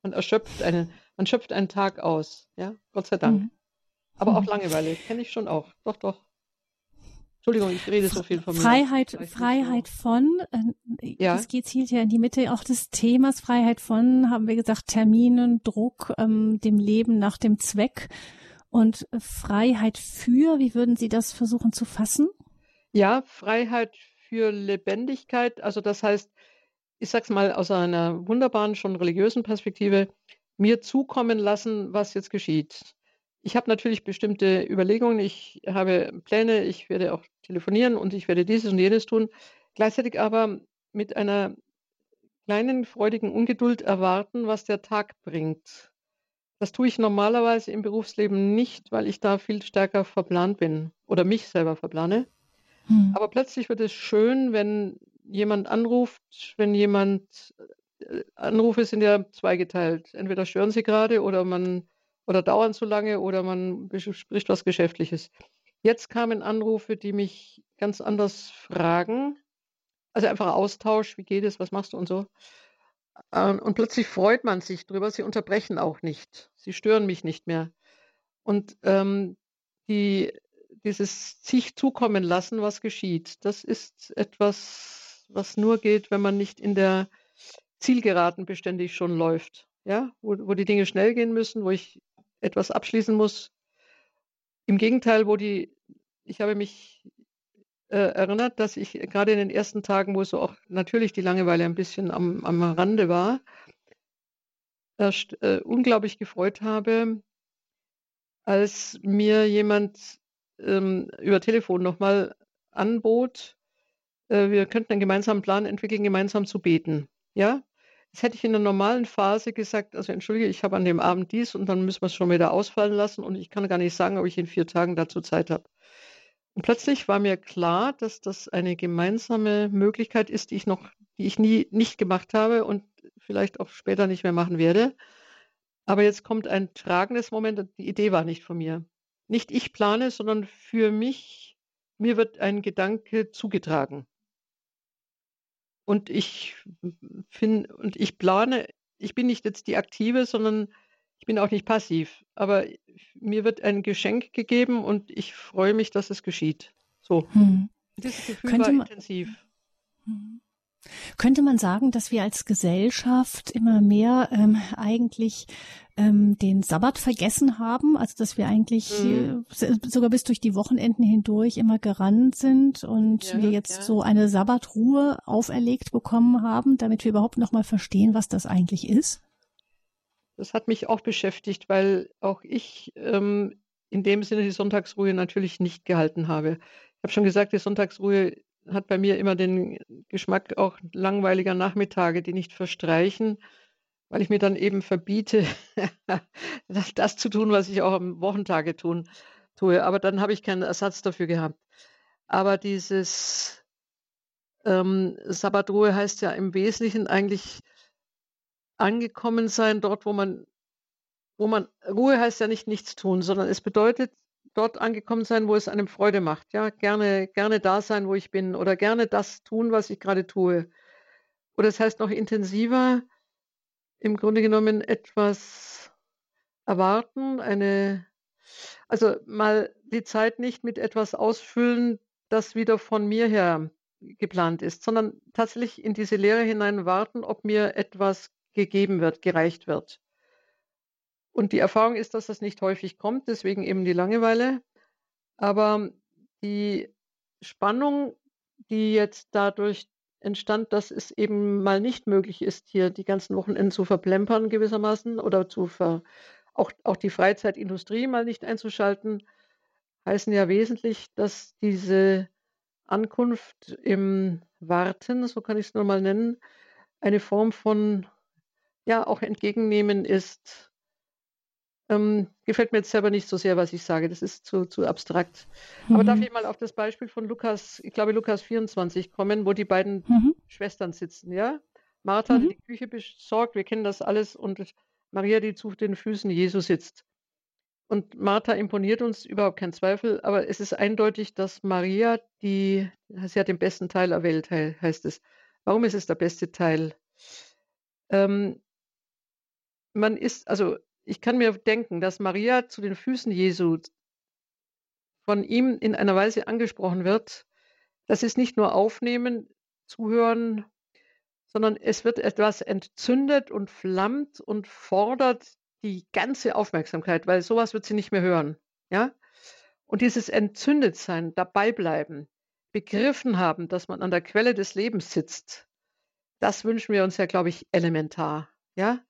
Man erschöpft einen, man schöpft einen Tag aus, ja, Gott sei Dank. Mhm. Aber auch mhm. Langeweile, kenne ich schon auch. Doch, doch. Entschuldigung, ich rede so viel von mir. Freiheit, Freiheit von, äh, ja. das geht zielt ja in die Mitte auch des Themas, Freiheit von, haben wir gesagt, Terminen, Druck, ähm, dem Leben nach dem Zweck und Freiheit für, wie würden Sie das versuchen zu fassen? Ja, Freiheit für Lebendigkeit, also das heißt, ich sage es mal aus einer wunderbaren, schon religiösen Perspektive, mir zukommen lassen, was jetzt geschieht. Ich habe natürlich bestimmte Überlegungen, ich habe Pläne, ich werde auch telefonieren und ich werde dieses und jenes tun. Gleichzeitig aber mit einer kleinen freudigen Ungeduld erwarten, was der Tag bringt. Das tue ich normalerweise im Berufsleben nicht, weil ich da viel stärker verplant bin oder mich selber verplane. Hm. Aber plötzlich wird es schön, wenn jemand anruft, wenn jemand äh, Anrufe sind ja zweigeteilt. Entweder stören sie gerade oder man oder dauern zu lange oder man bespricht was Geschäftliches. Jetzt kamen Anrufe, die mich ganz anders fragen. Also einfach Austausch, wie geht es, was machst du und so. Ähm, und plötzlich freut man sich drüber. Sie unterbrechen auch nicht. Sie stören mich nicht mehr. Und ähm, die, dieses sich zukommen lassen, was geschieht, das ist etwas, was nur geht, wenn man nicht in der Zielgeraden beständig schon läuft. Ja, wo, wo die Dinge schnell gehen müssen, wo ich etwas abschließen muss. Im Gegenteil, wo die, ich habe mich äh, erinnert, dass ich gerade in den ersten Tagen, wo so auch natürlich die Langeweile ein bisschen am, am Rande war, erst äh, unglaublich gefreut habe, als mir jemand ähm, über Telefon nochmal anbot, äh, wir könnten einen gemeinsamen Plan entwickeln, gemeinsam zu beten. Ja, das hätte ich in der normalen Phase gesagt, also entschuldige, ich habe an dem Abend dies und dann müssen wir es schon wieder ausfallen lassen und ich kann gar nicht sagen, ob ich in vier Tagen dazu Zeit habe. Und plötzlich war mir klar, dass das eine gemeinsame Möglichkeit ist, die ich noch, die ich nie nicht gemacht habe und vielleicht auch später nicht mehr machen werde. Aber jetzt kommt ein tragendes Moment die Idee war nicht von mir. Nicht ich plane, sondern für mich, mir wird ein Gedanke zugetragen. Und ich finde, und ich plane, ich bin nicht jetzt die Aktive, sondern ich bin auch nicht passiv. Aber mir wird ein Geschenk gegeben und ich freue mich, dass es geschieht. So. Hm. Dieses Gefühl Könnte war intensiv. Hm. Könnte man sagen, dass wir als Gesellschaft immer mehr ähm, eigentlich ähm, den Sabbat vergessen haben, also dass wir eigentlich mhm. äh, sogar bis durch die Wochenenden hindurch immer gerannt sind und ja, wir jetzt ja. so eine Sabbatruhe auferlegt bekommen haben, damit wir überhaupt noch mal verstehen, was das eigentlich ist? Das hat mich auch beschäftigt, weil auch ich ähm, in dem Sinne die Sonntagsruhe natürlich nicht gehalten habe. Ich habe schon gesagt, die Sonntagsruhe hat bei mir immer den Geschmack auch langweiliger Nachmittage, die nicht verstreichen, weil ich mir dann eben verbiete, [LAUGHS] das zu tun, was ich auch am Wochentage tun, tue. Aber dann habe ich keinen Ersatz dafür gehabt. Aber dieses ähm, Sabbatruhe heißt ja im Wesentlichen eigentlich angekommen sein dort, wo man, wo man, Ruhe heißt ja nicht nichts tun, sondern es bedeutet dort angekommen sein, wo es einem Freude macht. Ja, gerne, gerne da sein, wo ich bin oder gerne das tun, was ich gerade tue. Oder es heißt noch intensiver, im Grunde genommen etwas erwarten, eine, also mal die Zeit nicht mit etwas ausfüllen, das wieder von mir her geplant ist, sondern tatsächlich in diese Lehre hinein warten, ob mir etwas gegeben wird, gereicht wird. Und die Erfahrung ist, dass das nicht häufig kommt, deswegen eben die Langeweile. Aber die Spannung, die jetzt dadurch entstand, dass es eben mal nicht möglich ist, hier die ganzen Wochenenden zu verplempern gewissermaßen oder zu ver, auch, auch die Freizeitindustrie mal nicht einzuschalten, heißen ja wesentlich, dass diese Ankunft im Warten, so kann ich es nur mal nennen, eine Form von ja auch entgegennehmen ist, ähm, gefällt mir jetzt selber nicht so sehr, was ich sage. Das ist zu, zu abstrakt. Mhm. Aber darf ich mal auf das Beispiel von Lukas, ich glaube Lukas 24 kommen, wo die beiden mhm. Schwestern sitzen, ja? Martha, mhm. die die Küche besorgt, wir kennen das alles, und Maria, die zu den Füßen Jesu sitzt. Und Martha imponiert uns, überhaupt kein Zweifel, aber es ist eindeutig, dass Maria, die, sie hat den besten Teil erwählt, heißt es. Warum ist es der beste Teil? Ähm, man ist, also ich kann mir denken, dass Maria zu den Füßen Jesu von ihm in einer Weise angesprochen wird, das ist nicht nur aufnehmen, zuhören, sondern es wird etwas entzündet und flammt und fordert die ganze Aufmerksamkeit, weil sowas wird sie nicht mehr hören. Ja? Und dieses Entzündetsein, dabei bleiben, begriffen haben, dass man an der Quelle des Lebens sitzt, das wünschen wir uns ja, glaube ich, elementar. Ja?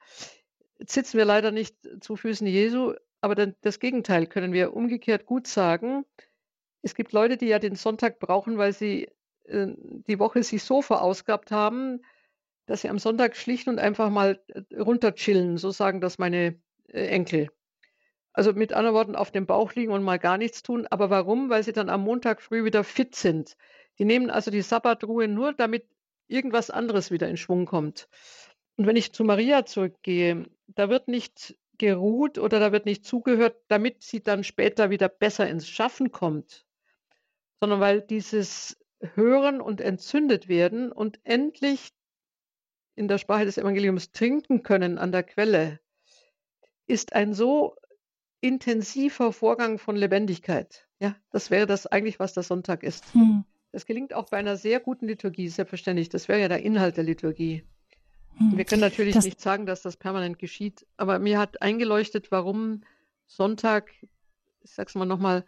Sitzen wir leider nicht zu Füßen Jesu, aber dann das Gegenteil können wir umgekehrt gut sagen. Es gibt Leute, die ja den Sonntag brauchen, weil sie äh, die Woche sich so verausgabt haben, dass sie am Sonntag schlicht und einfach mal äh, runterchillen, so sagen das meine äh, Enkel. Also mit anderen Worten auf dem Bauch liegen und mal gar nichts tun. Aber warum? Weil sie dann am Montag früh wieder fit sind. Die nehmen also die Sabbatruhe nur, damit irgendwas anderes wieder in Schwung kommt. Und wenn ich zu Maria zurückgehe, da wird nicht geruht oder da wird nicht zugehört, damit sie dann später wieder besser ins Schaffen kommt, sondern weil dieses Hören und entzündet werden und endlich in der Sprache des Evangeliums trinken können an der Quelle, ist ein so intensiver Vorgang von Lebendigkeit. Ja, das wäre das eigentlich, was der Sonntag ist. Hm. Das gelingt auch bei einer sehr guten Liturgie, selbstverständlich. Das wäre ja der Inhalt der Liturgie. Hm. Wir können natürlich das, nicht sagen, dass das permanent geschieht, aber mir hat eingeleuchtet, warum Sonntag, ich sag's mal nochmal,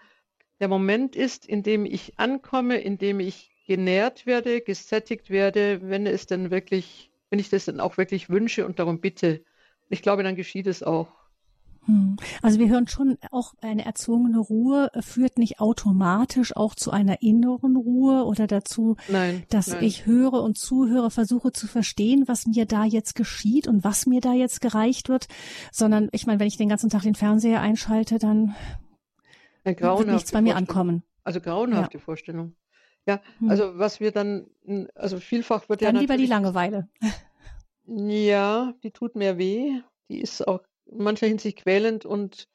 der Moment ist, in dem ich ankomme, in dem ich genährt werde, gesättigt werde, wenn es denn wirklich, wenn ich das dann auch wirklich wünsche und darum bitte. Ich glaube, dann geschieht es auch. Hm. Also wir hören schon, auch eine erzwungene Ruhe führt nicht automatisch auch zu einer inneren Ruhe oder dazu, nein, dass nein. ich höre und zuhöre, versuche zu verstehen, was mir da jetzt geschieht und was mir da jetzt gereicht wird, sondern ich meine, wenn ich den ganzen Tag den Fernseher einschalte, dann wird nichts bei mir ankommen. Also grauenhafte ja. Vorstellung. Ja, hm. also was wir dann, also vielfach wird dann ja. Dann lieber die Langeweile. Ja, die tut mir weh. Die ist auch in mancher Hinsicht quälend und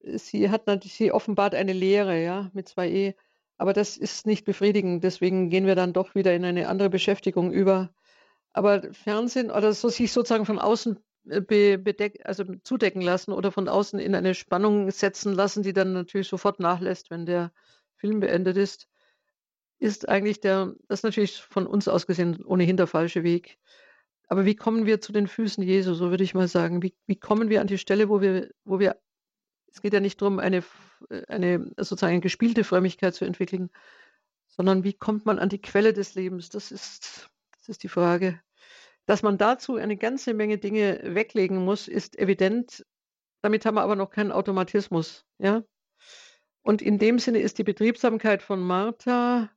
sie hat natürlich, sie offenbart eine Lehre, ja, mit zwei E. Aber das ist nicht befriedigend. Deswegen gehen wir dann doch wieder in eine andere Beschäftigung über. Aber Fernsehen oder so sich sozusagen von außen äh, be, bedeck, also zudecken lassen oder von außen in eine Spannung setzen lassen, die dann natürlich sofort nachlässt, wenn der Film beendet ist, ist eigentlich der, das ist natürlich von uns aus gesehen ohnehin der falsche Weg. Aber wie kommen wir zu den Füßen Jesu, so würde ich mal sagen? Wie, wie kommen wir an die Stelle, wo wir, wo wir, es geht ja nicht darum, eine, eine sozusagen gespielte Frömmigkeit zu entwickeln, sondern wie kommt man an die Quelle des Lebens? Das ist, das ist die Frage. Dass man dazu eine ganze Menge Dinge weglegen muss, ist evident. Damit haben wir aber noch keinen Automatismus, ja? Und in dem Sinne ist die Betriebsamkeit von Martha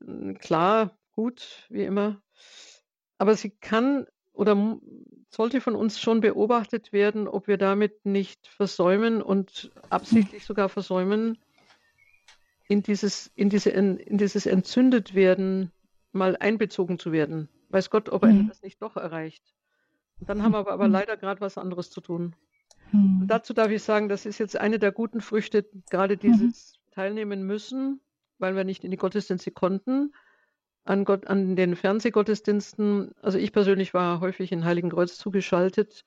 hm, klar, gut, wie immer. Aber sie kann oder sollte von uns schon beobachtet werden, ob wir damit nicht versäumen und absichtlich sogar versäumen, in dieses, in diese, in dieses entzündet werden, mal einbezogen zu werden. Weiß Gott, ob er mhm. das nicht doch erreicht. Dann haben wir aber, aber mhm. leider gerade was anderes zu tun. Mhm. Und dazu darf ich sagen, das ist jetzt eine der guten Früchte, gerade mhm. dieses Teilnehmen müssen, weil wir nicht in die Gottesdienste konnten an, Gott, an den Fernsehgottesdiensten. Also ich persönlich war häufig in Heiligenkreuz zugeschaltet,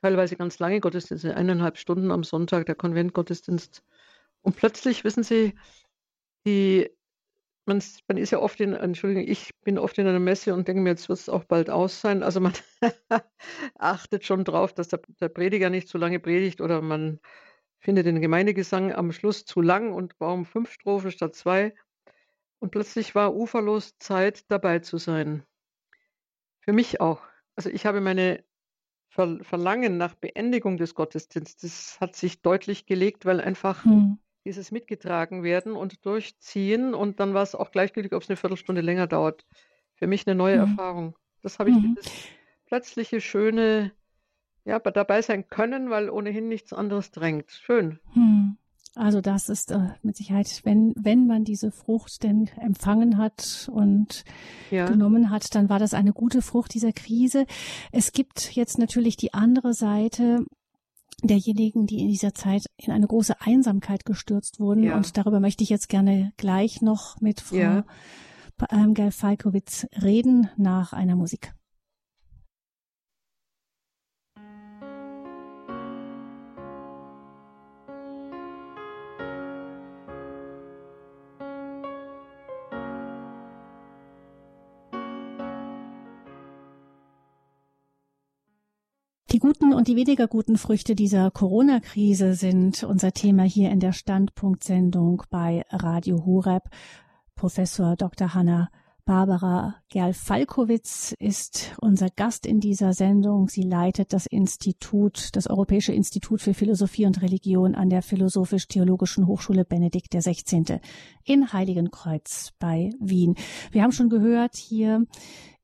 teilweise ganz lange Gottesdienste, eineinhalb Stunden am Sonntag, der Konventgottesdienst. Und plötzlich, wissen Sie, die, man, man ist ja oft in, Entschuldigung, ich bin oft in einer Messe und denke mir, jetzt wird es auch bald aus sein. Also man [LAUGHS] achtet schon drauf, dass der, der Prediger nicht zu lange predigt oder man findet den Gemeindegesang am Schluss zu lang und warum fünf Strophen statt zwei. Und plötzlich war uferlos Zeit, dabei zu sein. Für mich auch. Also ich habe meine Ver Verlangen nach Beendigung des Gottesdienstes hat sich deutlich gelegt, weil einfach hm. dieses mitgetragen werden und durchziehen und dann war es auch gleichgültig, ob es eine Viertelstunde länger dauert. Für mich eine neue hm. Erfahrung. Das habe ich hm. dieses plötzliche, schöne, ja, dabei sein können, weil ohnehin nichts anderes drängt. Schön. Hm. Also das ist äh, mit Sicherheit, wenn, wenn man diese Frucht denn empfangen hat und ja. genommen hat, dann war das eine gute Frucht dieser Krise. Es gibt jetzt natürlich die andere Seite derjenigen, die in dieser Zeit in eine große Einsamkeit gestürzt wurden. Ja. Und darüber möchte ich jetzt gerne gleich noch mit Frau ja. Ähm, Falkowitz reden nach einer Musik. Guten und die weniger guten Früchte dieser Corona-Krise sind unser Thema hier in der Standpunktsendung bei Radio Horeb. Professor Dr. Hanna Barbara Gerl-Falkowitz ist unser Gast in dieser Sendung. Sie leitet das Institut, das Europäische Institut für Philosophie und Religion an der Philosophisch-Theologischen Hochschule Benedikt XVI. in Heiligenkreuz bei Wien. Wir haben schon gehört hier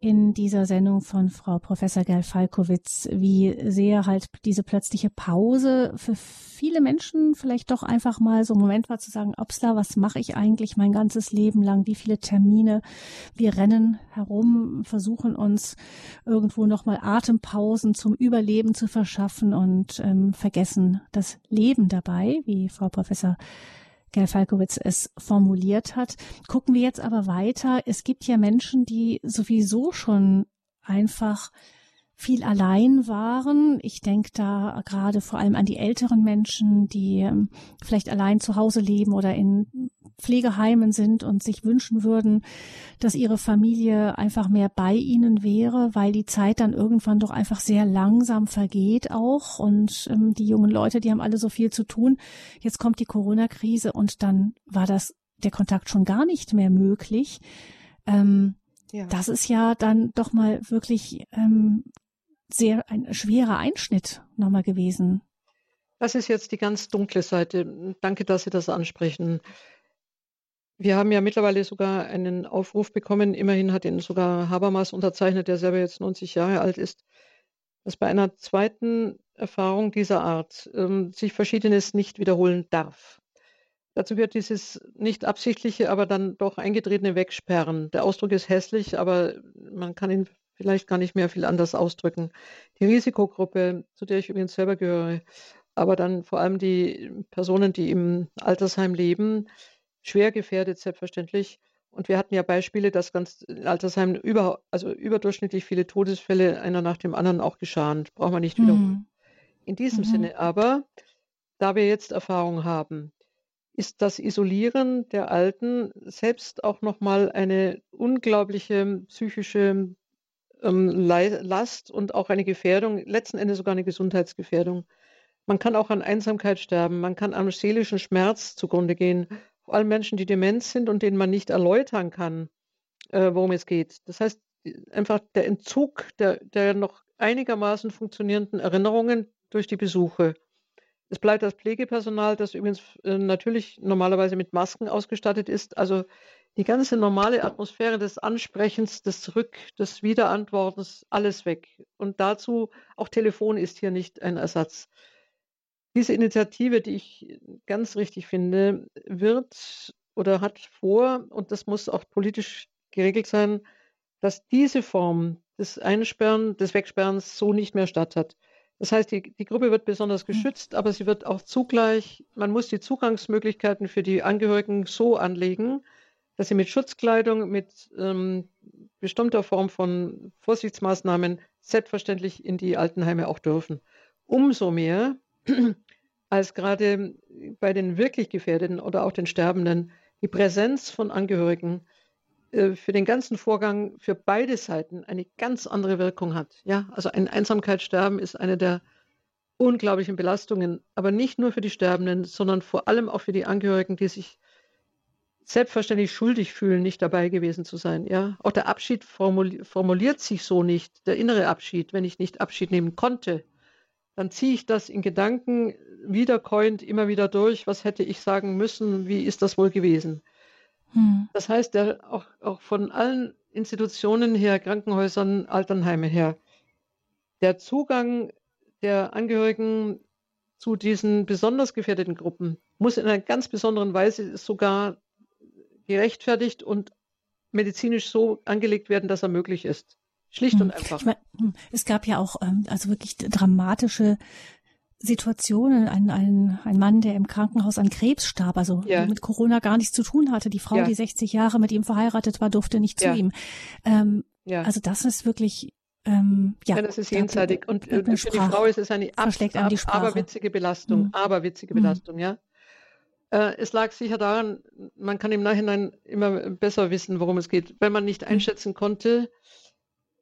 in dieser Sendung von Frau Professor Gerl Falkowitz, wie sehr halt diese plötzliche Pause für viele Menschen vielleicht doch einfach mal so ein Moment war zu sagen, Upsla, was mache ich eigentlich mein ganzes Leben lang? Wie viele Termine? Wir rennen herum, versuchen uns irgendwo nochmal Atempausen zum Überleben zu verschaffen und ähm, vergessen das Leben dabei, wie Frau Professor Gerd Falkowitz es formuliert hat. Gucken wir jetzt aber weiter. Es gibt ja Menschen, die sowieso schon einfach viel allein waren. Ich denke da gerade vor allem an die älteren Menschen, die ähm, vielleicht allein zu Hause leben oder in Pflegeheimen sind und sich wünschen würden, dass ihre Familie einfach mehr bei ihnen wäre, weil die Zeit dann irgendwann doch einfach sehr langsam vergeht auch. Und ähm, die jungen Leute, die haben alle so viel zu tun. Jetzt kommt die Corona-Krise und dann war das der Kontakt schon gar nicht mehr möglich. Ähm, ja. Das ist ja dann doch mal wirklich ähm, sehr ein schwerer Einschnitt nochmal gewesen. Das ist jetzt die ganz dunkle Seite. Danke, dass Sie das ansprechen. Wir haben ja mittlerweile sogar einen Aufruf bekommen, immerhin hat ihn sogar Habermas unterzeichnet, der selber jetzt 90 Jahre alt ist, dass bei einer zweiten Erfahrung dieser Art ähm, sich Verschiedenes nicht wiederholen darf. Dazu gehört dieses nicht absichtliche, aber dann doch eingetretene Wegsperren. Der Ausdruck ist hässlich, aber man kann ihn vielleicht gar nicht mehr viel anders ausdrücken. Die Risikogruppe, zu der ich übrigens selber gehöre, aber dann vor allem die Personen, die im Altersheim leben, schwer gefährdet selbstverständlich. Und wir hatten ja Beispiele, dass ganz in Altersheimen über, also überdurchschnittlich viele Todesfälle einer nach dem anderen auch geschahen. Braucht man nicht wiederholen. Mhm. In diesem mhm. Sinne aber, da wir jetzt Erfahrung haben, ist das Isolieren der Alten selbst auch nochmal eine unglaubliche psychische ähm, Last und auch eine Gefährdung, letzten Endes sogar eine Gesundheitsgefährdung. Man kann auch an Einsamkeit sterben, man kann am seelischen Schmerz zugrunde gehen, vor allem Menschen, die dement sind und denen man nicht erläutern kann, äh, worum es geht. Das heißt, einfach der Entzug der, der noch einigermaßen funktionierenden Erinnerungen durch die Besuche. Es bleibt das Pflegepersonal, das übrigens äh, natürlich normalerweise mit Masken ausgestattet ist. Also die ganze normale Atmosphäre des Ansprechens, des Zurück, des Wiederantwortens, alles weg. Und dazu auch Telefon ist hier nicht ein Ersatz. Diese Initiative, die ich ganz richtig finde, wird oder hat vor, und das muss auch politisch geregelt sein, dass diese Form des Einsperren, des Wegsperrens so nicht mehr statt hat. Das heißt, die, die Gruppe wird besonders hm. geschützt, aber sie wird auch zugleich, man muss die Zugangsmöglichkeiten für die Angehörigen so anlegen, dass sie mit Schutzkleidung, mit ähm, bestimmter Form von Vorsichtsmaßnahmen selbstverständlich in die Altenheime auch dürfen. Umso mehr, als gerade bei den wirklich Gefährdeten oder auch den Sterbenden die Präsenz von Angehörigen äh, für den ganzen Vorgang für beide Seiten eine ganz andere Wirkung hat. Ja, also ein Einsamkeitssterben ist eine der unglaublichen Belastungen, aber nicht nur für die Sterbenden, sondern vor allem auch für die Angehörigen, die sich selbstverständlich schuldig fühlen, nicht dabei gewesen zu sein. Ja, auch der Abschied formuliert sich so nicht, der innere Abschied, wenn ich nicht Abschied nehmen konnte dann ziehe ich das in Gedanken wiederkäuend immer wieder durch. Was hätte ich sagen müssen? Wie ist das wohl gewesen? Hm. Das heißt, der, auch, auch von allen Institutionen her, Krankenhäusern, Alternheime her, der Zugang der Angehörigen zu diesen besonders gefährdeten Gruppen muss in einer ganz besonderen Weise sogar gerechtfertigt und medizinisch so angelegt werden, dass er möglich ist. Schlicht und hm. einfach. Ich mein, hm, es gab ja auch ähm, also wirklich dramatische Situationen. Ein, ein, ein Mann, der im Krankenhaus an Krebs starb, also ja. mit Corona gar nichts zu tun hatte. Die Frau, ja. die 60 Jahre mit ihm verheiratet war, durfte nicht zu ja. ihm. Ähm. Also das ist wirklich ähm, ja, ja, das ist jenseitig. Und für die Frau ist es eine ab, ab, aberwitzige Belastung. Mhm. Aberwitzige hm. Belastung, mhm. ja. Äh, es lag sicher daran, man kann im Nachhinein immer besser wissen, worum es geht. Wenn man nicht einschätzen konnte,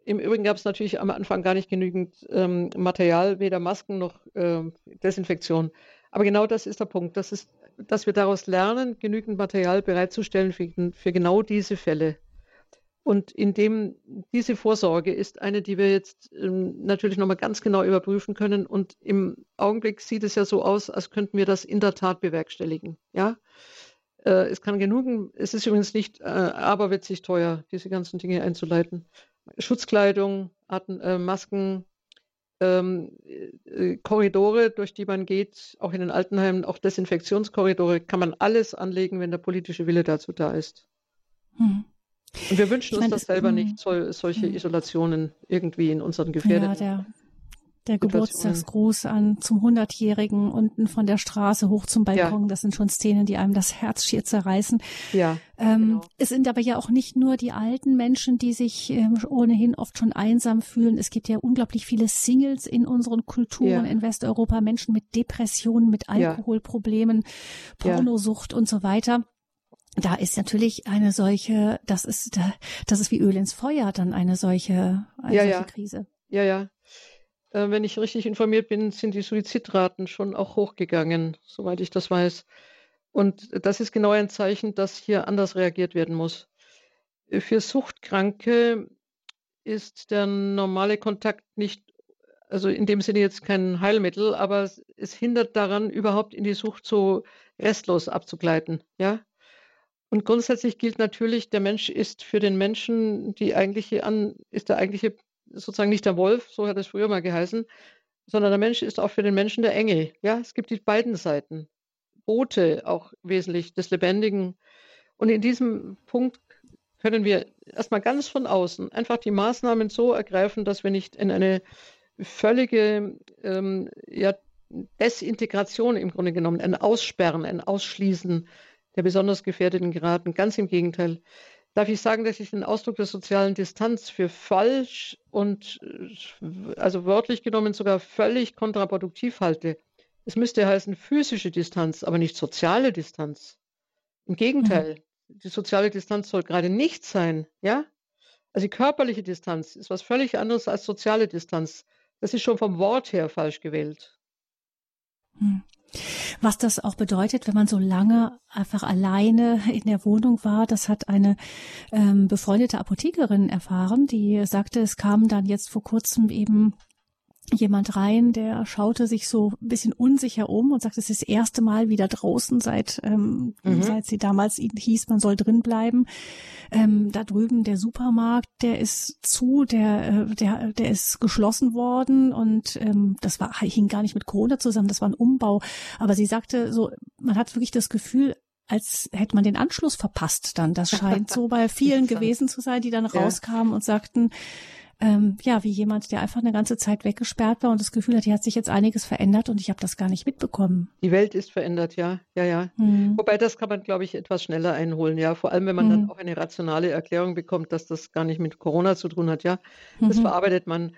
im Übrigen gab es natürlich am Anfang gar nicht genügend ähm, Material, weder Masken noch äh, Desinfektion. Aber genau das ist der Punkt, das ist, dass wir daraus lernen, genügend Material bereitzustellen für, für genau diese Fälle. Und indem diese Vorsorge ist eine, die wir jetzt ähm, natürlich nochmal ganz genau überprüfen können. Und im Augenblick sieht es ja so aus, als könnten wir das in der Tat bewerkstelligen. Ja, äh, es kann genügen. Es ist übrigens nicht äh, aberwitzig teuer, diese ganzen Dinge einzuleiten. Schutzkleidung, Atem, äh, Masken, ähm, äh, Korridore, durch die man geht, auch in den Altenheimen, auch Desinfektionskorridore, kann man alles anlegen, wenn der politische Wille dazu da ist. Hm. Und wir wünschen ich uns das selber hm. nicht, so, solche hm. Isolationen irgendwie in unseren Gefährdeten. Ja, der Geburtstagsgruß an zum Hundertjährigen unten von der Straße hoch zum Balkon. Ja. Das sind schon Szenen, die einem das Herz schier zerreißen. Ja. Ähm, genau. Es sind aber ja auch nicht nur die alten Menschen, die sich ähm, ohnehin oft schon einsam fühlen. Es gibt ja unglaublich viele Singles in unseren Kulturen ja. in Westeuropa, Menschen mit Depressionen, mit Alkoholproblemen, Pornosucht und so weiter. da ist natürlich eine solche, das ist, das ist wie Öl ins Feuer, dann eine solche, eine ja, solche ja. Krise. Ja, ja. Äh, wenn ich richtig informiert bin, sind die Suizidraten schon auch hochgegangen, soweit ich das weiß. Und das ist genau ein Zeichen, dass hier anders reagiert werden muss. Für Suchtkranke ist der normale Kontakt nicht, also in dem Sinne jetzt kein Heilmittel, aber es hindert daran, überhaupt in die Sucht so restlos abzugleiten, ja. Und grundsätzlich gilt natürlich, der Mensch ist für den Menschen die eigentliche an, ist der eigentliche sozusagen nicht der Wolf, so hat es früher mal geheißen, sondern der Mensch ist auch für den Menschen der Engel. Ja, es gibt die beiden Seiten. Bote auch wesentlich des Lebendigen. Und in diesem Punkt können wir erstmal ganz von außen einfach die Maßnahmen so ergreifen, dass wir nicht in eine völlige ähm, ja, Desintegration im Grunde genommen, ein Aussperren, ein Ausschließen der besonders Gefährdeten geraten. Ganz im Gegenteil. Darf ich sagen, dass ich den Ausdruck der sozialen Distanz für falsch und also wörtlich genommen sogar völlig kontraproduktiv halte? Es müsste heißen physische Distanz, aber nicht soziale Distanz. Im Gegenteil, mhm. die soziale Distanz soll gerade nicht sein, ja? Also die körperliche Distanz ist was völlig anderes als soziale Distanz. Das ist schon vom Wort her falsch gewählt. Mhm. Was das auch bedeutet, wenn man so lange einfach alleine in der Wohnung war, das hat eine ähm, befreundete Apothekerin erfahren, die sagte, es kam dann jetzt vor kurzem eben jemand rein, der schaute sich so ein bisschen unsicher um und sagte, es ist das erste Mal wieder draußen, seit, ähm, mhm. seit sie damals hieß, man soll drin bleiben. Ähm, da drüben der Supermarkt, der ist zu, der, äh, der, der ist geschlossen worden und ähm, das war, hing gar nicht mit Corona zusammen, das war ein Umbau. Aber sie sagte so, man hat wirklich das Gefühl, als hätte man den Anschluss verpasst dann. Das scheint so bei [LAUGHS] vielen gewesen zu sein, die dann ja. rauskamen und sagten, ähm, ja, wie jemand, der einfach eine ganze Zeit weggesperrt war und das Gefühl hat, hier hat sich jetzt einiges verändert und ich habe das gar nicht mitbekommen. Die Welt ist verändert, ja, ja, ja. Hm. Wobei das kann man, glaube ich, etwas schneller einholen, ja. Vor allem, wenn man hm. dann auch eine rationale Erklärung bekommt, dass das gar nicht mit Corona zu tun hat, ja. Das mhm. verarbeitet man.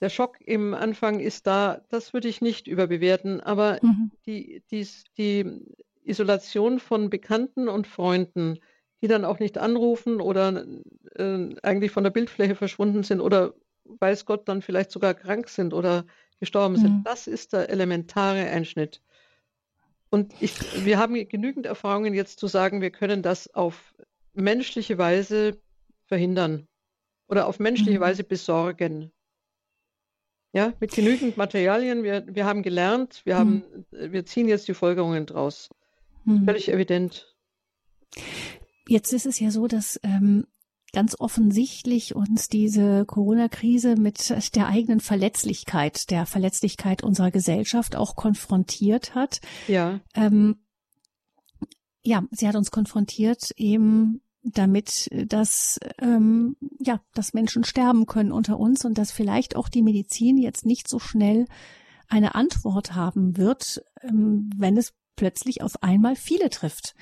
Der Schock im Anfang ist da, das würde ich nicht überbewerten, aber mhm. die, die, die Isolation von Bekannten und Freunden, die dann auch nicht anrufen oder äh, eigentlich von der Bildfläche verschwunden sind oder weiß Gott dann vielleicht sogar krank sind oder gestorben mhm. sind. Das ist der elementare Einschnitt. Und ich, wir haben genügend Erfahrungen jetzt zu sagen, wir können das auf menschliche Weise verhindern oder auf menschliche mhm. Weise besorgen. Ja, mit genügend Materialien. Wir, wir haben gelernt, wir, haben, mhm. wir ziehen jetzt die Folgerungen draus. Mhm. Völlig evident. Jetzt ist es ja so, dass ähm, ganz offensichtlich uns diese Corona-Krise mit der eigenen Verletzlichkeit, der Verletzlichkeit unserer Gesellschaft auch konfrontiert hat. Ja. Ähm, ja, sie hat uns konfrontiert eben damit, dass ähm, ja, dass Menschen sterben können unter uns und dass vielleicht auch die Medizin jetzt nicht so schnell eine Antwort haben wird, ähm, wenn es plötzlich auf einmal viele trifft.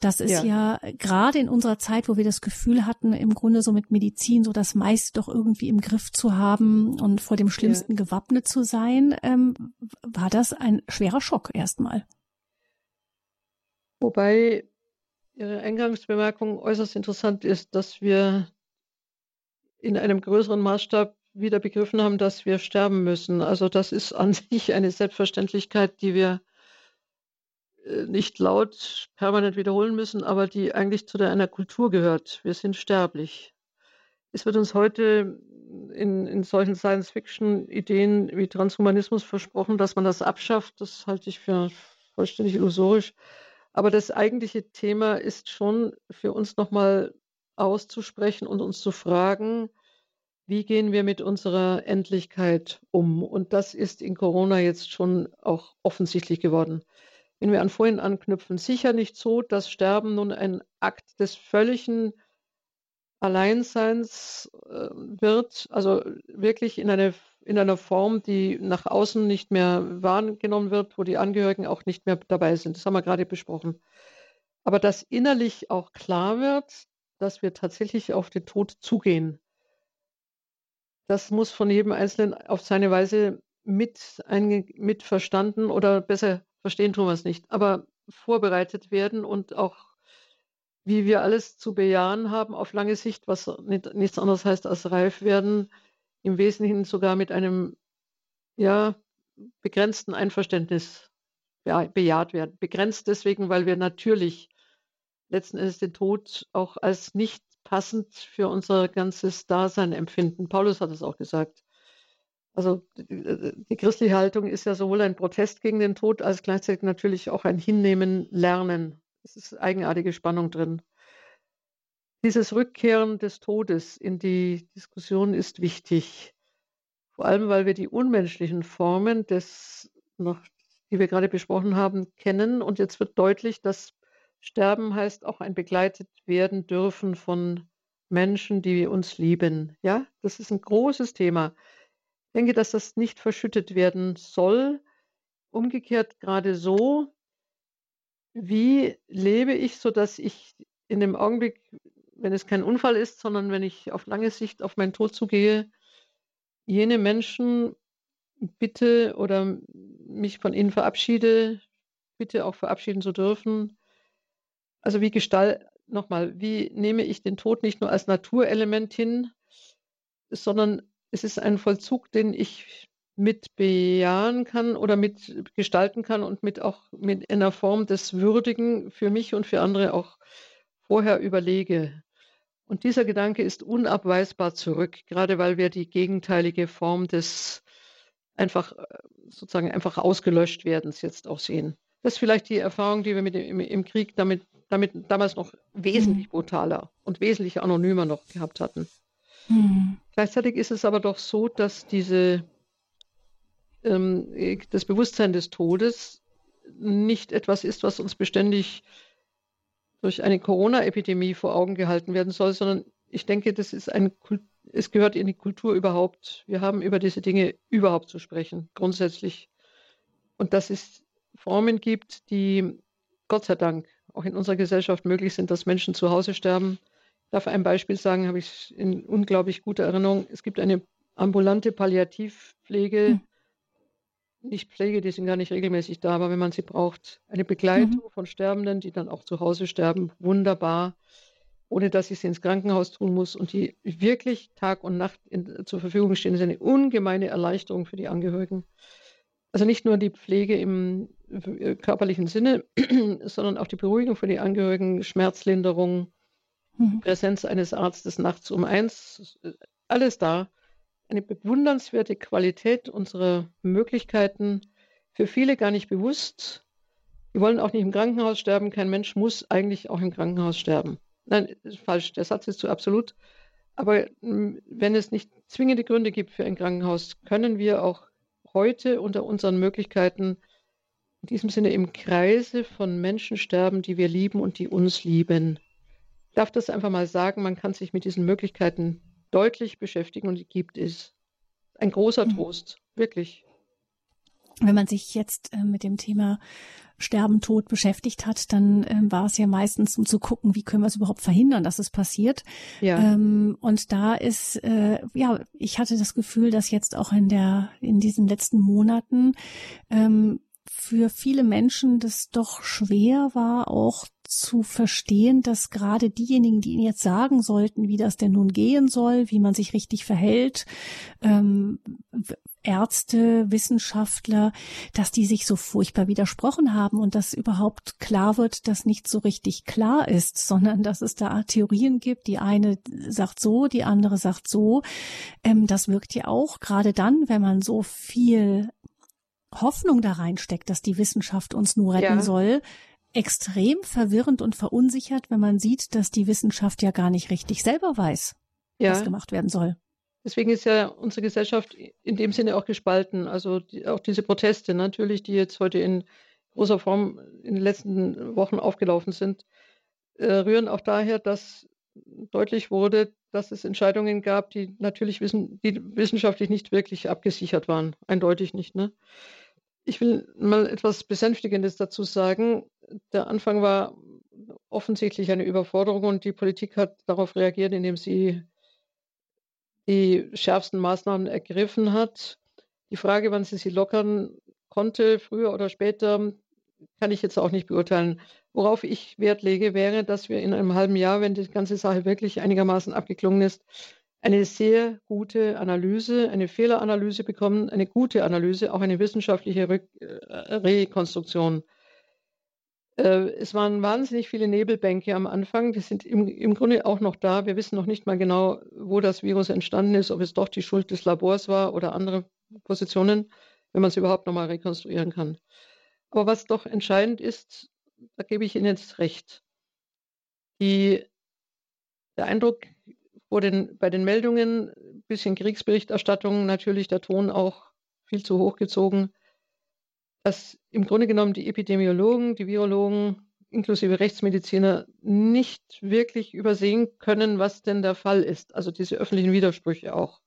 Das ist ja. ja gerade in unserer Zeit, wo wir das Gefühl hatten, im Grunde so mit Medizin so das meiste doch irgendwie im Griff zu haben und vor dem Schlimmsten ja. gewappnet zu sein, ähm, war das ein schwerer Schock erstmal. Wobei Ihre Eingangsbemerkung äußerst interessant ist, dass wir in einem größeren Maßstab wieder begriffen haben, dass wir sterben müssen. Also das ist an [LAUGHS] sich eine Selbstverständlichkeit, die wir nicht laut permanent wiederholen müssen, aber die eigentlich zu der, einer Kultur gehört. Wir sind sterblich. Es wird uns heute in, in solchen Science-Fiction-Ideen wie Transhumanismus versprochen, dass man das abschafft. Das halte ich für vollständig illusorisch. Aber das eigentliche Thema ist schon für uns nochmal auszusprechen und uns zu fragen, wie gehen wir mit unserer Endlichkeit um? Und das ist in Corona jetzt schon auch offensichtlich geworden wenn wir an vorhin anknüpfen, sicher nicht so, dass Sterben nun ein Akt des völligen Alleinseins äh, wird, also wirklich in, eine, in einer Form, die nach außen nicht mehr wahrgenommen wird, wo die Angehörigen auch nicht mehr dabei sind. Das haben wir gerade besprochen. Aber dass innerlich auch klar wird, dass wir tatsächlich auf den Tod zugehen. Das muss von jedem Einzelnen auf seine Weise mit, mit verstanden oder besser verstehen tun wir es nicht, aber vorbereitet werden und auch wie wir alles zu bejahen haben auf lange Sicht, was nicht, nichts anderes heißt als reif werden, im Wesentlichen sogar mit einem ja, begrenzten Einverständnis bejaht werden. Begrenzt deswegen, weil wir natürlich letzten Endes den Tod auch als nicht passend für unser ganzes Dasein empfinden. Paulus hat es auch gesagt. Also die, christliche Haltung ist ja sowohl ein Protest gegen den Tod als gleichzeitig natürlich auch ein Hinnehmen, Lernen. Es ist eigenartige Spannung drin. Dieses Rückkehren des Todes in die Diskussion ist wichtig. Vor allem, weil wir die unmenschlichen Formen des, noch, die wir gerade besprochen haben, kennen. Und jetzt wird deutlich, dass Sterben heißt auch ein begleitet werden dürfen von Menschen, die uns lieben. Ja, das ist ein großes Thema denke, dass das nicht verschüttet werden soll. Umgekehrt gerade so, wie lebe ich, sodass ich in dem Augenblick, wenn es kein Unfall ist, sondern wenn ich auf lange Sicht auf meinen Tod zugehe, jene Menschen bitte oder mich von ihnen verabschiede, bitte auch verabschieden zu dürfen. Also wie gestalt, nochmal, wie nehme ich den Tod nicht nur als Naturelement hin, sondern es ist ein Vollzug, den ich mit bejahen kann oder mit gestalten kann und mit auch mit einer Form des Würdigen für mich und für andere auch vorher überlege. Und dieser Gedanke ist unabweisbar zurück, gerade weil wir die gegenteilige Form des einfach sozusagen einfach ausgelöscht werdens jetzt auch sehen. Das ist vielleicht die Erfahrung, die wir mit im, im Krieg damit, damit damals noch wesentlich brutaler und wesentlich anonymer noch gehabt hatten. Mhm. Gleichzeitig ist es aber doch so, dass diese, ähm, das Bewusstsein des Todes nicht etwas ist, was uns beständig durch eine Corona-Epidemie vor Augen gehalten werden soll, sondern ich denke, das ist ein, es gehört in die Kultur überhaupt. Wir haben über diese Dinge überhaupt zu sprechen, grundsätzlich. Und dass es Formen gibt, die Gott sei Dank auch in unserer Gesellschaft möglich sind, dass Menschen zu Hause sterben, darf ein Beispiel sagen, habe ich in unglaublich guter Erinnerung. Es gibt eine ambulante Palliativpflege, hm. nicht Pflege, die sind gar nicht regelmäßig da, aber wenn man sie braucht, eine Begleitung mhm. von Sterbenden, die dann auch zu Hause sterben, wunderbar, ohne dass ich sie ins Krankenhaus tun muss und die wirklich Tag und Nacht in, zur Verfügung stehen. Das ist eine ungemeine Erleichterung für die Angehörigen. Also nicht nur die Pflege im äh, körperlichen Sinne, [CLEARS THROAT] sondern auch die Beruhigung für die Angehörigen, Schmerzlinderung, Mhm. Präsenz eines Arztes nachts um eins, alles da. Eine bewundernswerte Qualität unserer Möglichkeiten, für viele gar nicht bewusst. Die wollen auch nicht im Krankenhaus sterben. Kein Mensch muss eigentlich auch im Krankenhaus sterben. Nein, falsch, der Satz ist zu absolut. Aber hm, wenn es nicht zwingende Gründe gibt für ein Krankenhaus, können wir auch heute unter unseren Möglichkeiten in diesem Sinne im Kreise von Menschen sterben, die wir lieben und die uns lieben darf das einfach mal sagen, man kann sich mit diesen Möglichkeiten deutlich beschäftigen und die gibt es. Ein großer mhm. Trost, wirklich. Wenn man sich jetzt äh, mit dem Thema Sterben, Tod beschäftigt hat, dann äh, war es ja meistens, um zu gucken, wie können wir es überhaupt verhindern, dass es passiert. Ja. Ähm, und da ist, äh, ja, ich hatte das Gefühl, dass jetzt auch in der, in diesen letzten Monaten ähm, für viele Menschen das doch schwer war, auch zu verstehen, dass gerade diejenigen, die Ihnen jetzt sagen sollten, wie das denn nun gehen soll, wie man sich richtig verhält, ähm, Ärzte, Wissenschaftler, dass die sich so furchtbar widersprochen haben und dass überhaupt klar wird, dass nicht so richtig klar ist, sondern dass es da Theorien gibt. Die eine sagt so, die andere sagt so. Ähm, das wirkt ja auch gerade dann, wenn man so viel Hoffnung da reinsteckt, dass die Wissenschaft uns nur retten ja. soll, extrem verwirrend und verunsichert, wenn man sieht, dass die Wissenschaft ja gar nicht richtig selber weiß, ja. was gemacht werden soll. Deswegen ist ja unsere Gesellschaft in dem Sinne auch gespalten. Also die, auch diese Proteste natürlich, die jetzt heute in großer Form in den letzten Wochen aufgelaufen sind, äh, rühren auch daher, dass deutlich wurde, dass es Entscheidungen gab, die natürlich wissen, die wissenschaftlich nicht wirklich abgesichert waren. Eindeutig nicht. Ne? Ich will mal etwas Besänftigendes dazu sagen. Der Anfang war offensichtlich eine Überforderung und die Politik hat darauf reagiert, indem sie die schärfsten Maßnahmen ergriffen hat. Die Frage, wann sie sie lockern konnte, früher oder später, kann ich jetzt auch nicht beurteilen. Worauf ich Wert lege, wäre, dass wir in einem halben Jahr, wenn die ganze Sache wirklich einigermaßen abgeklungen ist, eine sehr gute Analyse, eine Fehleranalyse bekommen, eine gute Analyse, auch eine wissenschaftliche Re äh, Rekonstruktion. Äh, es waren wahnsinnig viele Nebelbänke am Anfang, die sind im, im Grunde auch noch da. Wir wissen noch nicht mal genau, wo das Virus entstanden ist, ob es doch die Schuld des Labors war oder andere Positionen, wenn man es überhaupt nochmal rekonstruieren kann. Aber was doch entscheidend ist, da gebe ich Ihnen jetzt recht. Die, der Eindruck vor den, bei den Meldungen, ein bisschen Kriegsberichterstattung, natürlich der Ton auch viel zu hoch gezogen, dass im Grunde genommen die Epidemiologen, die Virologen, inklusive Rechtsmediziner, nicht wirklich übersehen können, was denn der Fall ist. Also diese öffentlichen Widersprüche auch.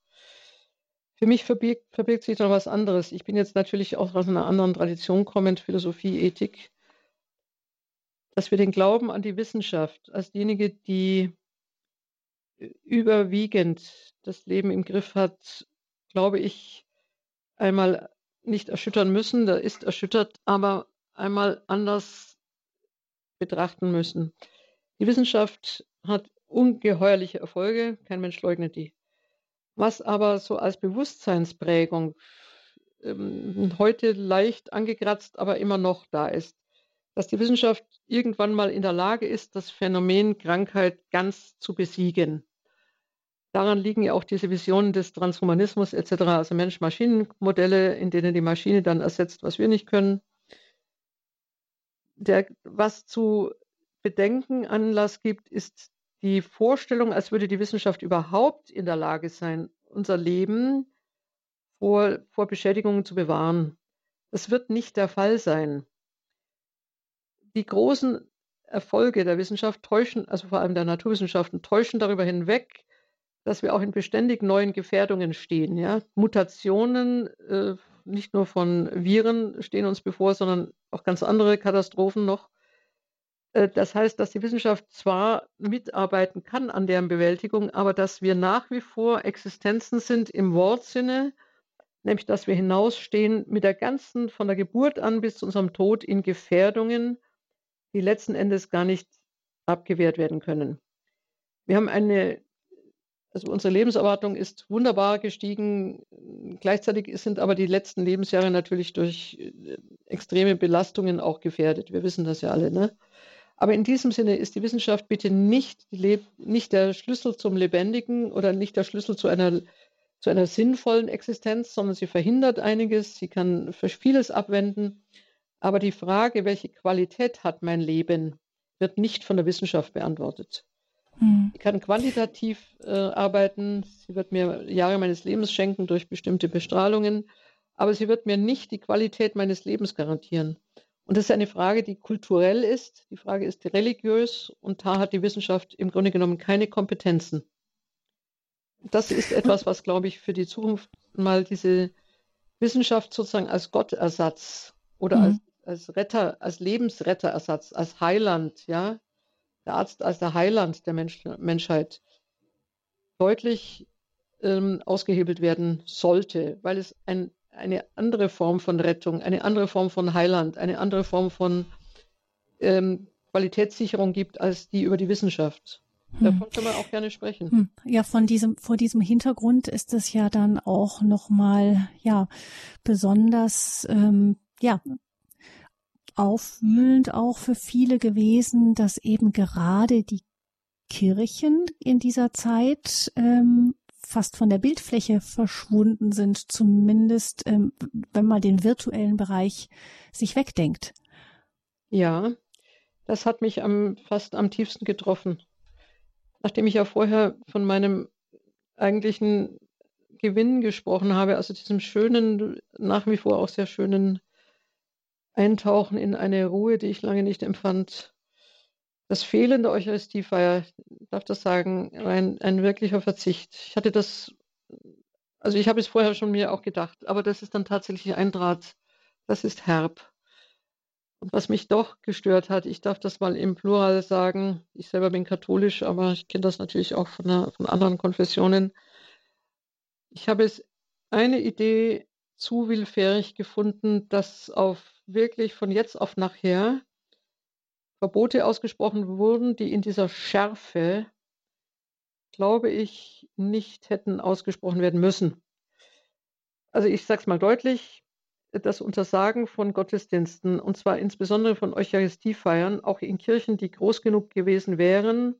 Für mich verbirgt, verbirgt sich noch was anderes. Ich bin jetzt natürlich auch aus einer anderen Tradition kommend, Philosophie, Ethik, dass wir den Glauben an die Wissenschaft als diejenige, die überwiegend das Leben im Griff hat, glaube ich, einmal nicht erschüttern müssen, da ist erschüttert, aber einmal anders betrachten müssen. Die Wissenschaft hat ungeheuerliche Erfolge, kein Mensch leugnet die. Was aber so als Bewusstseinsprägung ähm, heute leicht angekratzt, aber immer noch da ist, dass die Wissenschaft irgendwann mal in der Lage ist, das Phänomen Krankheit ganz zu besiegen. Daran liegen ja auch diese Visionen des Transhumanismus etc., also Mensch-Maschinen-Modelle, in denen die Maschine dann ersetzt, was wir nicht können. Der, was zu bedenken Anlass gibt, ist die Vorstellung, als würde die Wissenschaft überhaupt in der Lage sein, unser Leben vor, vor Beschädigungen zu bewahren. Das wird nicht der Fall sein. Die großen Erfolge der Wissenschaft täuschen, also vor allem der Naturwissenschaften, täuschen darüber hinweg, dass wir auch in beständig neuen Gefährdungen stehen. Ja? Mutationen, äh, nicht nur von Viren stehen uns bevor, sondern auch ganz andere Katastrophen noch. Äh, das heißt, dass die Wissenschaft zwar mitarbeiten kann an deren Bewältigung, aber dass wir nach wie vor Existenzen sind im Wortsinne, nämlich dass wir hinausstehen mit der ganzen, von der Geburt an bis zu unserem Tod in Gefährdungen, die letzten Endes gar nicht abgewehrt werden können. Wir haben eine also unsere Lebenserwartung ist wunderbar gestiegen. Gleichzeitig sind aber die letzten Lebensjahre natürlich durch äh, extreme Belastungen auch gefährdet. Wir wissen das ja alle. Ne? Aber in diesem Sinne ist die Wissenschaft bitte nicht, nicht der Schlüssel zum Lebendigen oder nicht der Schlüssel zu einer, zu einer sinnvollen Existenz, sondern sie verhindert einiges, sie kann für vieles abwenden. Aber die Frage, welche Qualität hat mein Leben, wird nicht von der Wissenschaft beantwortet. Mhm. Ich kann quantitativ äh, arbeiten. Sie wird mir Jahre meines Lebens schenken durch bestimmte Bestrahlungen. Aber sie wird mir nicht die Qualität meines Lebens garantieren. Und das ist eine Frage, die kulturell ist. Die Frage ist religiös. Und da hat die Wissenschaft im Grunde genommen keine Kompetenzen. Das ist etwas, was, glaube ich, für die Zukunft mal diese Wissenschaft sozusagen als Gottersatz oder mhm. als, als Retter, als Lebensretterersatz, als Heiland, ja, der Arzt als der Heiland der Mensch, Menschheit deutlich ähm, ausgehebelt werden sollte, weil es ein, eine andere Form von Rettung, eine andere Form von Heiland, eine andere Form von ähm, Qualitätssicherung gibt als die über die Wissenschaft. Hm. Davon kann man auch gerne sprechen. Hm. Ja, von diesem, vor diesem Hintergrund ist es ja dann auch nochmal, ja, besonders, ähm, ja, aufwühlend auch für viele gewesen, dass eben gerade die Kirchen in dieser Zeit ähm, fast von der Bildfläche verschwunden sind, zumindest ähm, wenn man den virtuellen Bereich sich wegdenkt. Ja, das hat mich am, fast am tiefsten getroffen. Nachdem ich ja vorher von meinem eigentlichen Gewinn gesprochen habe, also diesem schönen, nach wie vor auch sehr schönen Eintauchen in eine Ruhe, die ich lange nicht empfand. Das Fehlen der Eucharistiefeier, darf das sagen, ein, ein wirklicher Verzicht. Ich hatte das, also ich habe es vorher schon mir auch gedacht, aber das ist dann tatsächlich eintrat. Das ist herb. Und was mich doch gestört hat, ich darf das mal im Plural sagen, ich selber bin katholisch, aber ich kenne das natürlich auch von, einer, von anderen Konfessionen. Ich habe es eine Idee zu willfährig gefunden, dass auf wirklich von jetzt auf nachher Verbote ausgesprochen wurden, die in dieser Schärfe, glaube ich, nicht hätten ausgesprochen werden müssen. Also ich sage es mal deutlich, das Untersagen von Gottesdiensten, und zwar insbesondere von Eucharistiefeiern, auch in Kirchen, die groß genug gewesen wären,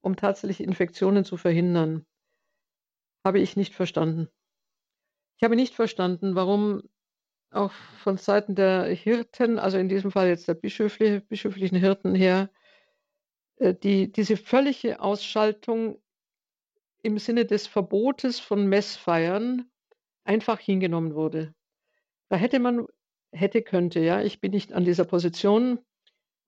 um tatsächlich Infektionen zu verhindern, habe ich nicht verstanden. Ich habe nicht verstanden, warum auch von Seiten der Hirten, also in diesem Fall jetzt der bischöfliche, bischöflichen Hirten her, äh, die, diese völlige Ausschaltung im Sinne des Verbotes von Messfeiern einfach hingenommen wurde. Da hätte man, hätte, könnte, ja, ich bin nicht an dieser Position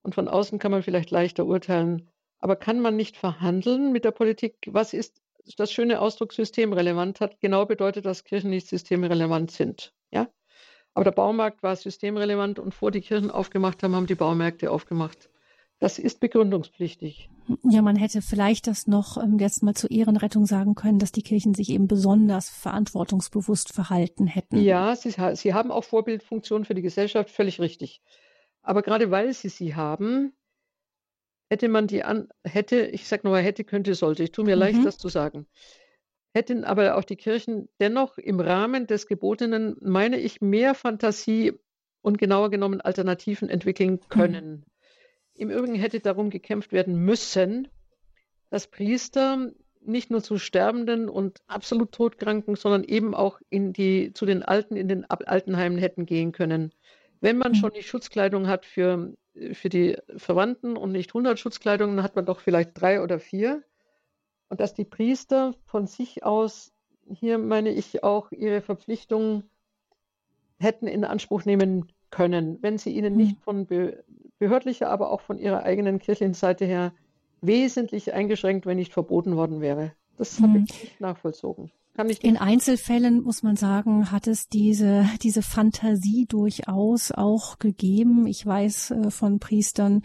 und von außen kann man vielleicht leichter urteilen, aber kann man nicht verhandeln mit der Politik? Was ist das schöne Ausdruck systemrelevant hat genau bedeutet, dass Kirchen nicht systemrelevant sind. Ja? Aber der Baumarkt war systemrelevant und vor die Kirchen aufgemacht haben, haben die Baumärkte aufgemacht. Das ist begründungspflichtig. Ja, man hätte vielleicht das noch ähm, jetzt mal zur Ehrenrettung sagen können, dass die Kirchen sich eben besonders verantwortungsbewusst verhalten hätten. Ja, sie, sie haben auch Vorbildfunktion für die Gesellschaft, völlig richtig. Aber gerade weil sie sie haben, hätte man die an, hätte, ich sage nur hätte, könnte, sollte. Ich tue mir mhm. leicht, das zu sagen. Hätten aber auch die Kirchen dennoch im Rahmen des Gebotenen, meine ich, mehr Fantasie und genauer genommen Alternativen entwickeln mhm. können. Mhm. Im Übrigen hätte darum gekämpft werden müssen, dass Priester nicht nur zu Sterbenden und absolut Todkranken, sondern eben auch in die, zu den Alten in den Altenheimen hätten gehen können. Wenn man mhm. schon die Schutzkleidung hat für, für die Verwandten und nicht 100 Schutzkleidungen, dann hat man doch vielleicht drei oder vier. Und dass die Priester von sich aus, hier meine ich auch, ihre Verpflichtungen hätten in Anspruch nehmen können, wenn sie ihnen nicht mhm. von behördlicher, aber auch von ihrer eigenen kirchlichen Seite her wesentlich eingeschränkt, wenn nicht verboten worden wäre. Das habe mhm. ich nicht nachvollzogen. In Einzelfällen muss man sagen, hat es diese, diese Fantasie durchaus auch gegeben. Ich weiß äh, von Priestern,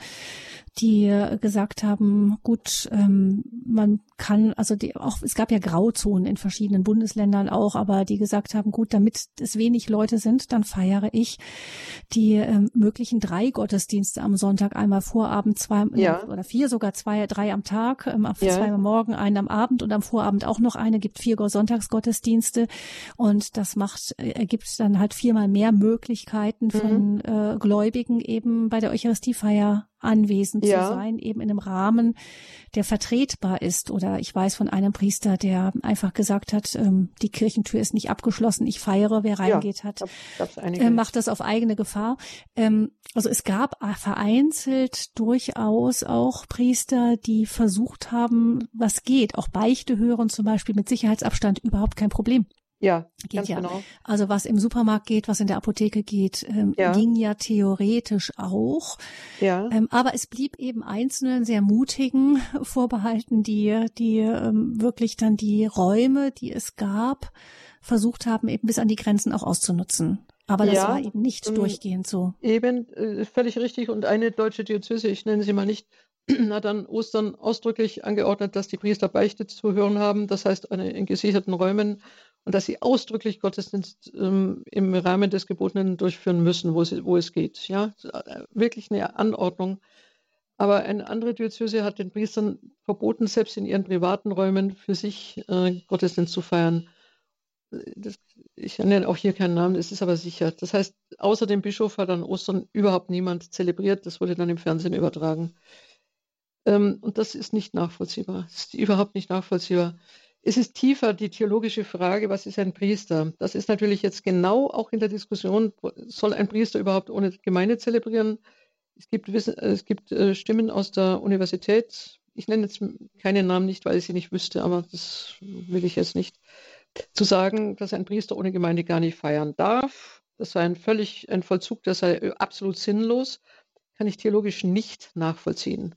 die gesagt haben, gut, ähm, man kann, also die, auch es gab ja Grauzonen in verschiedenen Bundesländern auch, aber die gesagt haben, gut, damit es wenig Leute sind, dann feiere ich die ähm, möglichen drei Gottesdienste am Sonntag, einmal Vorabend, zwei ja. oder vier, sogar zwei, drei am Tag, ähm, ja. zwei am Morgen, einen am Abend und am Vorabend auch noch eine, gibt vier Sonntagsgottesdienste und das macht, äh, ergibt dann halt viermal mehr Möglichkeiten von mhm. äh, Gläubigen eben bei der Eucharistiefeier anwesend ja. zu sein, eben in einem Rahmen, der vertretbar ist. Oder ich weiß von einem Priester, der einfach gesagt hat, ähm, die Kirchentür ist nicht abgeschlossen, ich feiere, wer reingeht ja, hat, äh, macht das auf eigene Gefahr. Ähm, also es gab vereinzelt durchaus auch Priester, die versucht haben, was geht, auch Beichte hören zum Beispiel mit Sicherheitsabstand überhaupt kein Problem. Ja, geht ganz ja. genau. Also was im Supermarkt geht, was in der Apotheke geht, ähm, ja. ging ja theoretisch auch. Ja. Ähm, aber es blieb eben einzelnen sehr mutigen [LAUGHS] vorbehalten, die, die ähm, wirklich dann die Räume, die es gab, versucht haben, eben bis an die Grenzen auch auszunutzen. Aber das ja, war eben nicht ähm, durchgehend so. Eben, äh, völlig richtig. Und eine deutsche Diözese, ich nenne sie mal nicht, [CLEARS THROAT] hat dann Ostern ausdrücklich angeordnet, dass die Priester Beichte zu hören haben, das heißt eine, in gesicherten Räumen und dass sie ausdrücklich Gottesdienst ähm, im Rahmen des Gebotenen durchführen müssen, wo, sie, wo es geht. Ja, äh, wirklich eine Anordnung. Aber eine andere Diözese hat den Priestern verboten, selbst in ihren privaten Räumen für sich äh, Gottesdienst zu feiern. Das, ich nenne auch hier keinen Namen, es ist aber sicher. Das heißt, außer dem Bischof hat an Ostern überhaupt niemand zelebriert. Das wurde dann im Fernsehen übertragen. Ähm, und das ist nicht nachvollziehbar. Das ist überhaupt nicht nachvollziehbar. Es ist tiefer die theologische Frage, was ist ein Priester? Das ist natürlich jetzt genau auch in der Diskussion, soll ein Priester überhaupt ohne Gemeinde zelebrieren? Es gibt, es gibt äh, Stimmen aus der Universität, ich nenne jetzt keine Namen nicht, weil ich sie nicht wüsste, aber das will ich jetzt nicht, zu sagen, dass ein Priester ohne Gemeinde gar nicht feiern darf. Das sei ein völlig ein Vollzug, der sei absolut sinnlos, kann ich theologisch nicht nachvollziehen.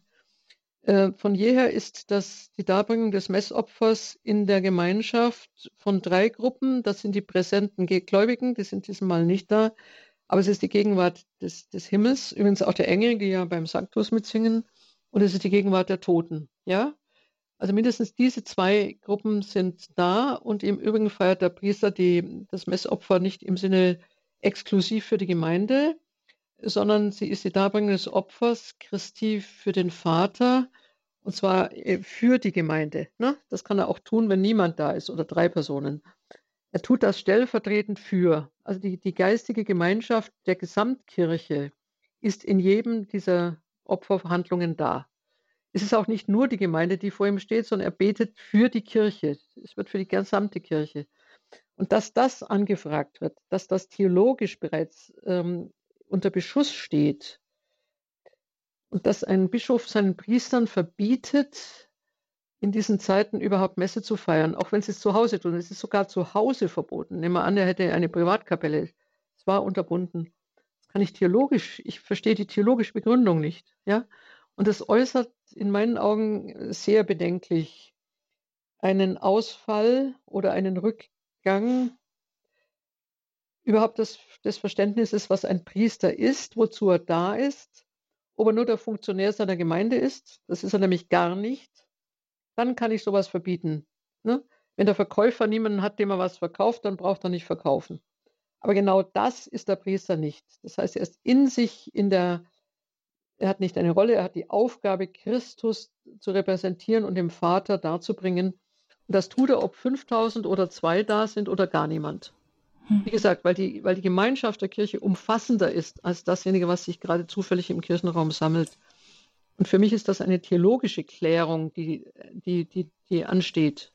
Äh, von jeher ist das die Darbringung des Messopfers in der Gemeinschaft von drei Gruppen. Das sind die präsenten Gläubigen, die sind diesmal nicht da, aber es ist die Gegenwart des, des Himmels, übrigens auch der Engel, die ja beim Sanctus mitsingen, und es ist die Gegenwart der Toten. Ja, also mindestens diese zwei Gruppen sind da und im Übrigen feiert der Priester die, das Messopfer nicht im Sinne exklusiv für die Gemeinde, sondern sie ist die Darbringung des Opfers Christi für den Vater und zwar äh, für die Gemeinde. Ne? Das kann er auch tun, wenn niemand da ist oder drei Personen. Er tut das stellvertretend für. Also die, die geistige Gemeinschaft der Gesamtkirche ist in jedem dieser Opferverhandlungen da. Es ist auch nicht nur die Gemeinde, die vor ihm steht, sondern er betet für die Kirche. Es wird für die gesamte Kirche. Und dass das angefragt wird, dass das theologisch bereits ähm, unter Beschuss steht und dass ein Bischof seinen Priestern verbietet, in diesen Zeiten überhaupt Messe zu feiern, auch wenn sie es zu Hause tun. Es ist sogar zu Hause verboten. Nehmen wir an, er hätte eine Privatkapelle. Es war unterbunden. Das kann ich theologisch, ich verstehe die theologische Begründung nicht. Ja? Und es äußert in meinen Augen sehr bedenklich einen Ausfall oder einen Rückgang überhaupt des, des Verständnisses, was ein Priester ist, wozu er da ist, ob er nur der Funktionär seiner Gemeinde ist, das ist er nämlich gar nicht, dann kann ich sowas verbieten. Ne? Wenn der Verkäufer niemanden hat, dem er was verkauft, dann braucht er nicht verkaufen. Aber genau das ist der Priester nicht. Das heißt, er ist in sich in der er hat nicht eine Rolle, er hat die Aufgabe, Christus zu repräsentieren und dem Vater darzubringen. Und das tut er, ob 5000 oder zwei da sind oder gar niemand. Hm. Wie gesagt, weil die, weil die Gemeinschaft der Kirche umfassender ist als dasjenige, was sich gerade zufällig im Kirchenraum sammelt. Und für mich ist das eine theologische Klärung, die, die, die, die ansteht.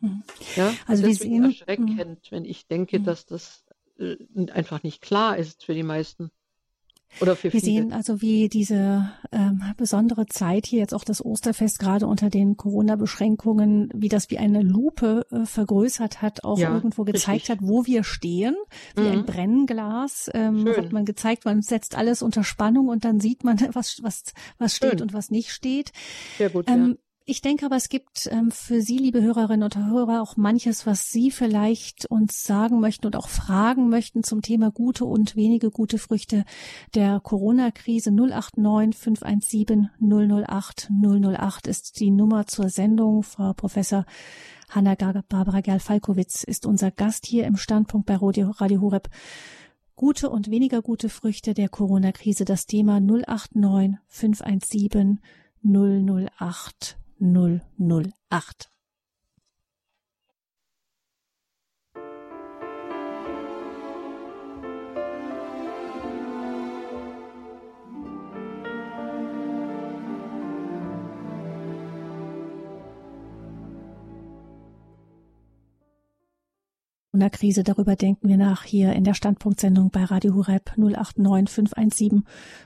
Hm. Ja? Also deswegen erschreckend, hm. wenn ich denke, dass das äh, einfach nicht klar ist für die meisten. Oder für Wir viele. sehen also, wie diese ähm, besondere Zeit hier jetzt auch das Osterfest gerade unter den Corona-Beschränkungen, wie das wie eine Lupe äh, vergrößert hat, auch ja, irgendwo gezeigt richtig. hat, wo wir stehen, wie mhm. ein Brennglas ähm, hat man gezeigt, man setzt alles unter Spannung und dann sieht man, [LAUGHS] was was was steht Schön. und was nicht steht. Sehr gut. Ähm, ja. Ich denke aber, es gibt ähm, für Sie, liebe Hörerinnen und Hörer, auch manches, was Sie vielleicht uns sagen möchten und auch fragen möchten zum Thema gute und wenige gute Früchte der Corona-Krise. 089 517 008 008 ist die Nummer zur Sendung. Frau Professor Hanna Barbara Gerl-Falkowitz ist unser Gast hier im Standpunkt bei Radio, Radio Horeb. Gute und weniger gute Früchte der Corona-Krise, das Thema 089 517 008 008. Corona-Krise. Darüber denken wir nach hier in der Standpunktsendung bei Radio Hureb 089 517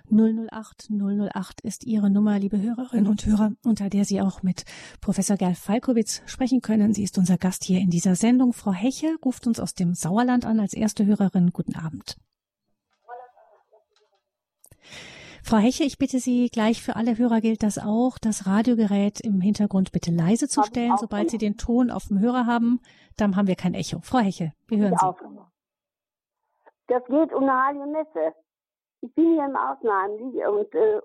008 008 ist Ihre Nummer, liebe Hörerinnen und Hörer, unter der Sie auch mit Professor Gerl Falkowitz sprechen können. Sie ist unser Gast hier in dieser Sendung. Frau Heche ruft uns aus dem Sauerland an als erste Hörerin. Guten Abend. Frau Heche, ich bitte Sie gleich für alle Hörer gilt das auch, das Radiogerät im Hintergrund bitte leise zu stellen. Sobald Sie den Ton auf dem Hörer haben, dann haben wir kein Echo. Frau Heche, wir hören Sie. Das geht um eine heilige Messe. Ich bin hier im Außenheim und äh,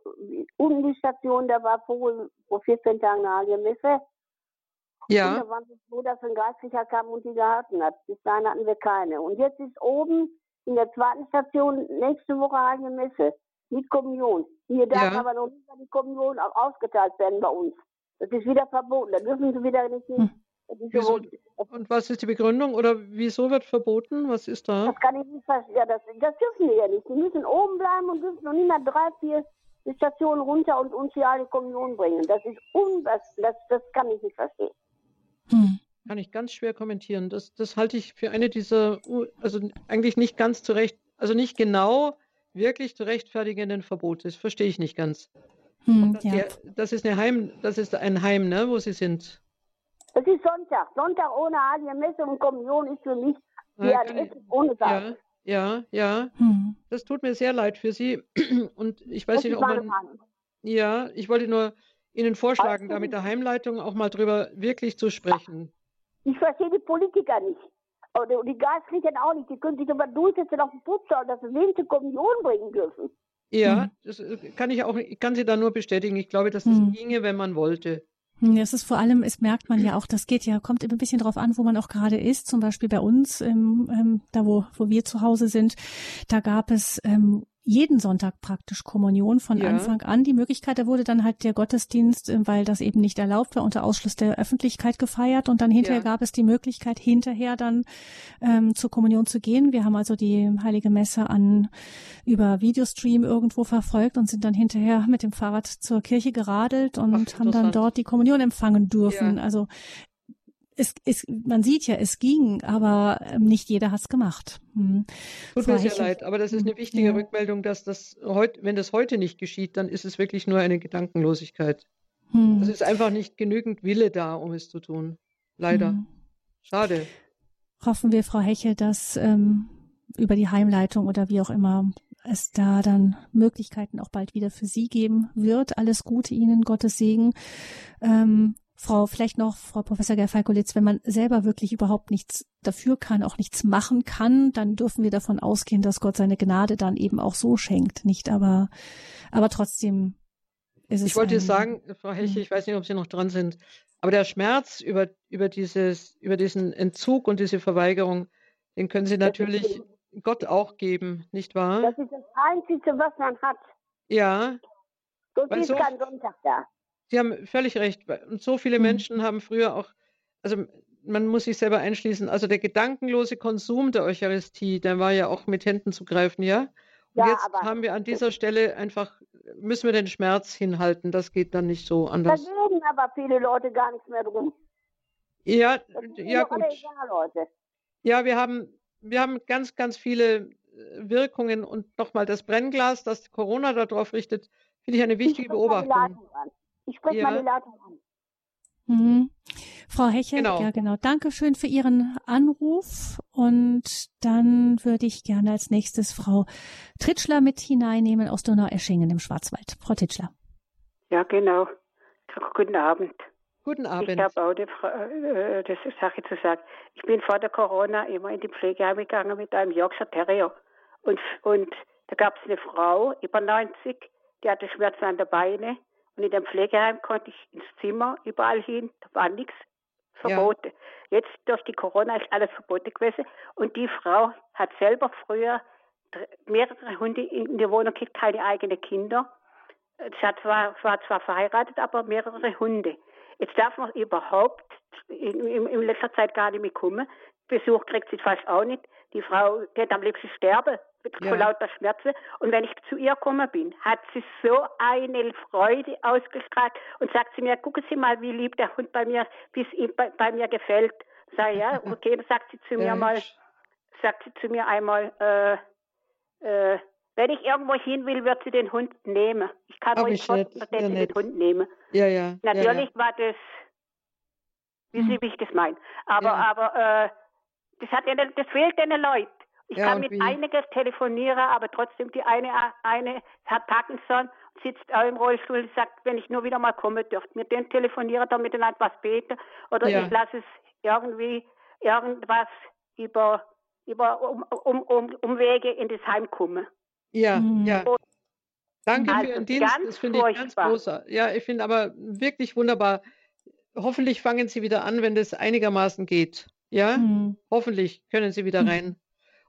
unten die Station, da war vor, vor 14 Tagen eine heilige Messe. Ja. Und da waren wir froh, dass ein Geistlicher kam und die gehalten hat. Bis dahin hatten wir keine. Und jetzt ist oben in der zweiten Station nächste Woche heilige Messe mit Kommunion. Hier darf ja. aber noch nicht mal die Kommunion auch ausgeteilt werden bei uns. Das ist wieder verboten. Da dürfen sie wieder nicht hin. Hm. Und was ist die Begründung oder wieso wird verboten? Was ist da? Das kann ich nicht verstehen. Ja, das, das dürfen die ja nicht. Die müssen oben bleiben und dürfen noch nicht mal drei, vier Stationen runter und uns hier eine Kommunion bringen. Das ist un das, das, das kann ich nicht verstehen. Hm. Kann ich ganz schwer kommentieren. Das, das halte ich für eine dieser, also eigentlich nicht ganz zurecht, also nicht genau wirklich zu rechtfertigenden Verbote. Das verstehe ich nicht ganz. Hm, das, ja. der, das, ist eine Heim, das ist ein Heim, ne, wo Sie sind. Das ist Sonntag. Sonntag ohne Heilige Messe und Kommunion ist für mich wie ja, ein Essen ohne Salz. Ja, ja, ja. Hm. Das tut mir sehr leid für Sie. [CLEARS THROAT] Und ich weiß das nicht, ob man. Ja, ich wollte nur Ihnen vorschlagen, da mit der Heimleitung auch mal drüber wirklich zu sprechen. Ich verstehe die Politiker nicht. Und die Geistlichen auch nicht. Die können sich aber durchsetzen auf dem Putzsaal, dass sie wen zur Kommunion bringen dürfen. Ja, hm. das äh, kann ich auch, ich kann Sie da nur bestätigen. Ich glaube, dass das hm. ginge, wenn man wollte. Hm, das ist vor allem, es merkt man ja auch, das geht ja, kommt immer ein bisschen drauf an, wo man auch gerade ist. Zum Beispiel bei uns, ähm, ähm, da wo, wo wir zu Hause sind, da gab es ähm, jeden Sonntag praktisch Kommunion von ja. Anfang an. Die Möglichkeit, da wurde dann halt der Gottesdienst, äh, weil das eben nicht erlaubt war, unter Ausschluss der Öffentlichkeit gefeiert. Und dann hinterher ja. gab es die Möglichkeit, hinterher dann ähm, zur Kommunion zu gehen. Wir haben also die Heilige Messe an über Videostream irgendwo verfolgt und sind dann hinterher mit dem Fahrrad zur Kirche geradelt und Ach, haben dann dort die Kommunion empfangen dürfen. Ja. Also es, es, man sieht ja, es ging, aber ähm, nicht jeder hat es gemacht. Hm. Tut mir sehr leid, aber das ist eine wichtige ja. Rückmeldung, dass das heute, wenn das heute nicht geschieht, dann ist es wirklich nur eine Gedankenlosigkeit. Hm. Es ist einfach nicht genügend Wille da, um es zu tun. Leider. Hm. Schade. Hoffen wir, Frau Hechel, dass ähm, über die Heimleitung oder wie auch immer es da dann Möglichkeiten auch bald wieder für Sie geben wird. Alles Gute Ihnen, Gottes Segen. Ähm, Frau, vielleicht noch, Frau Professor Gerfalkolitz, wenn man selber wirklich überhaupt nichts dafür kann, auch nichts machen kann, dann dürfen wir davon ausgehen, dass Gott seine Gnade dann eben auch so schenkt, nicht? Aber, aber trotzdem ist es. Ich wollte ein, sagen, Frau Helche, hm. ich weiß nicht, ob Sie noch dran sind, aber der Schmerz über, über dieses, über diesen Entzug und diese Verweigerung, den können Sie natürlich Gott auch geben, nicht wahr? Das ist das Einzige, was man hat. Ja. So ist so, kein Sonntag da. Sie haben völlig recht. Und so viele mhm. Menschen haben früher auch, also man muss sich selber einschließen, also der gedankenlose Konsum der Eucharistie, der war ja auch mit Händen zu greifen, ja? Und ja, jetzt haben wir an dieser Stelle einfach, müssen wir den Schmerz hinhalten. Das geht dann nicht so anders. Da reden aber viele Leute gar nicht mehr drum. Ja, ja gut. Ja, wir haben, wir haben ganz, ganz viele äh, Wirkungen und nochmal das Brennglas, das Corona darauf richtet, finde ich eine wichtige Beobachtung. Ich spreche ja. mal die Leitung an. Mhm. Frau Hechel, genau. ja genau. Dankeschön für Ihren Anruf. Und dann würde ich gerne als nächstes Frau Tritschler mit hineinnehmen aus Donaueschingen im Schwarzwald. Frau Tritschler. Ja, genau. Guten Abend. Guten Abend. Ich habe auch die, äh, das Sache zu sagen. Ich bin vor der Corona immer in die Pflegeheim gegangen mit einem Yorkshire Terrier. Und, und da gab es eine Frau, über 90, die hatte Schmerzen an der Beine und in dem Pflegeheim konnte ich ins Zimmer, überall hin, da war nichts verboten. Ja. Jetzt durch die Corona ist alles verboten gewesen. Und die Frau hat selber früher mehrere Hunde in der Wohnung gekriegt, keine eigenen Kinder. Sie hat zwar, war zwar verheiratet, aber mehrere Hunde. Jetzt darf man überhaupt in, in, in letzter Zeit gar nicht mehr kommen. Besuch kriegt sie fast auch nicht. Die Frau geht am liebsten sterben mit ja. lauter Schmerzen. Und wenn ich zu ihr gekommen bin, hat sie so eine Freude ausgestrahlt und sagt sie mir, gucken Sie mal, wie lieb der Hund bei mir, wie es ihm bei, bei, mir gefällt. Sag ja, [LAUGHS] okay, dann sagt sie zu mir mal, sagt sie zu mir einmal, äh, äh, wenn ich irgendwo hin will, wird sie den Hund nehmen. Ich kann oh, ruhig trotzdem ja, den Hund nehmen. Ja, ja. Natürlich ja, ja. war das, wie Sie, wie ich das meine. Aber, aber, äh, das hat ja, das fehlt den Leuten. Ich ja, kann mit wie? einiges telefonieren, aber trotzdem die eine, eine hat Parkinson, sitzt auch im Rollstuhl und sagt, wenn ich nur wieder mal komme, dürft mit dem telefonieren, damit er etwas beten oder ja. ich lasse es irgendwie irgendwas über, über um, um, um, Umwege in das Heim kommen. Ja, mhm. ja. Danke also für Ihren Dienst, das finde ich ganz großer. Ja, ich finde aber wirklich wunderbar. Hoffentlich fangen Sie wieder an, wenn das einigermaßen geht. Ja, mhm. hoffentlich können Sie wieder mhm. [LAUGHS] rein.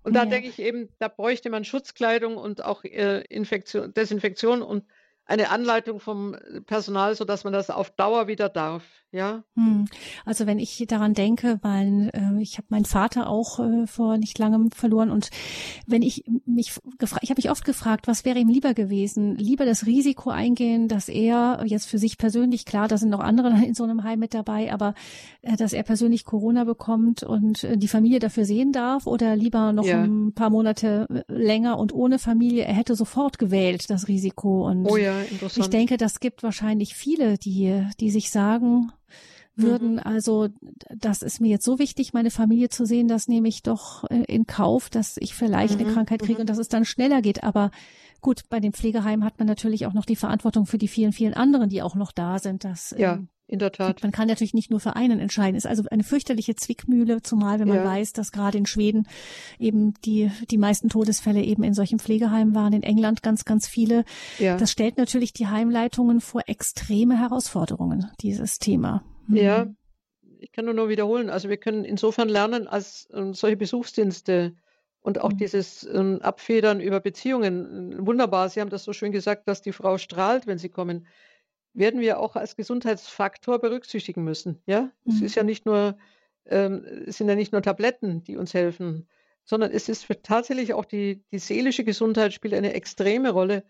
Und da ja. denke ich eben, da bräuchte man Schutzkleidung und auch äh, Infektion, Desinfektion und eine Anleitung vom Personal, so dass man das auf Dauer wieder darf. Ja. Hm. Also wenn ich daran denke, weil äh, ich habe meinen Vater auch äh, vor nicht langem verloren und wenn ich mich gefragt, ich habe mich oft gefragt, was wäre ihm lieber gewesen? Lieber das Risiko eingehen, dass er jetzt für sich persönlich klar, da sind noch andere in so einem Heim mit dabei, aber äh, dass er persönlich Corona bekommt und äh, die Familie dafür sehen darf oder lieber noch ja. ein paar Monate äh, länger und ohne Familie. Er hätte sofort gewählt das Risiko und oh ja, interessant. ich denke, das gibt wahrscheinlich viele, die die sich sagen würden. Mhm. Also das ist mir jetzt so wichtig, meine Familie zu sehen, das nehme ich doch äh, in Kauf, dass ich vielleicht mhm. eine Krankheit kriege mhm. und dass es dann schneller geht. Aber gut, bei den Pflegeheimen hat man natürlich auch noch die Verantwortung für die vielen, vielen anderen, die auch noch da sind. Dass, ja. Ähm, in der Tat. Man kann natürlich nicht nur für einen entscheiden. Ist also eine fürchterliche Zwickmühle, zumal wenn man ja. weiß, dass gerade in Schweden eben die, die meisten Todesfälle eben in solchen Pflegeheimen waren, in England ganz, ganz viele. Ja. Das stellt natürlich die Heimleitungen vor extreme Herausforderungen, dieses Thema. Ja, mhm. ich kann nur noch wiederholen. Also wir können insofern lernen, als ähm, solche Besuchsdienste Und auch mhm. dieses ähm, Abfedern über Beziehungen, wunderbar. Sie haben das so schön gesagt, dass die Frau strahlt, wenn sie kommen, werden wir auch als Gesundheitsfaktor berücksichtigen müssen. Ja, mhm. es ist ja nicht nur, ähm, es sind ja nicht nur Tabletten, die uns helfen, sondern es ist tatsächlich auch die, die seelische Gesundheit spielt eine extreme Rolle.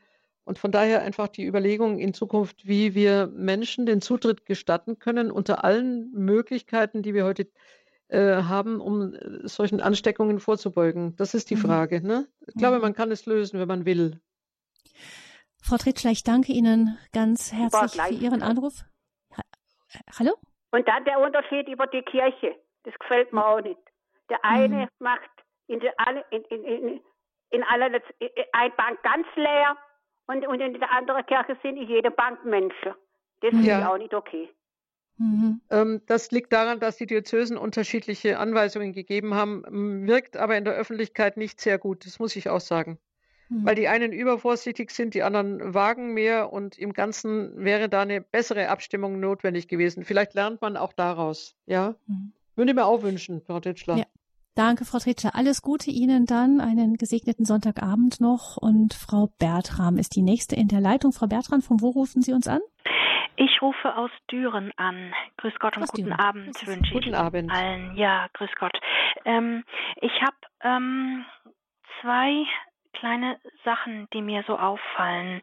Und von daher einfach die Überlegung in Zukunft, wie wir Menschen den Zutritt gestatten können unter allen Möglichkeiten, die wir heute äh, haben, um äh, solchen Ansteckungen vorzubeugen. Das ist die mhm. Frage. Ne? Ich glaube, mhm. man kann es lösen, wenn man will. Frau Tritschler, ich danke Ihnen ganz herzlich für Ihren Anruf. Ha Hallo? Und dann der Unterschied über die Kirche. Das gefällt mir auch nicht. Der eine mhm. macht in, der, in, in, in, in aller ein Bank ganz leer und, und in der anderen Kirche sind jede Bank Menschen. Das ist ja. auch nicht okay. Mhm. Ähm, das liegt daran, dass die Diözesen unterschiedliche Anweisungen gegeben haben, wirkt aber in der Öffentlichkeit nicht sehr gut. Das muss ich auch sagen. Mhm. Weil die einen übervorsichtig sind, die anderen wagen mehr und im Ganzen wäre da eine bessere Abstimmung notwendig gewesen. Vielleicht lernt man auch daraus. Ja, mhm. würde mir auch wünschen, Frau Titschler. Ja. Danke, Frau Tritscher. Alles Gute Ihnen dann. Einen gesegneten Sonntagabend noch. Und Frau Bertram ist die nächste in der Leitung. Frau Bertram, von wo rufen Sie uns an? Ich rufe aus Düren an. Grüß Gott und aus guten Düren. Abend wünsche guten ich Abend. allen. Ja, grüß Gott. Ähm, ich habe ähm, zwei kleine Sachen, die mir so auffallen.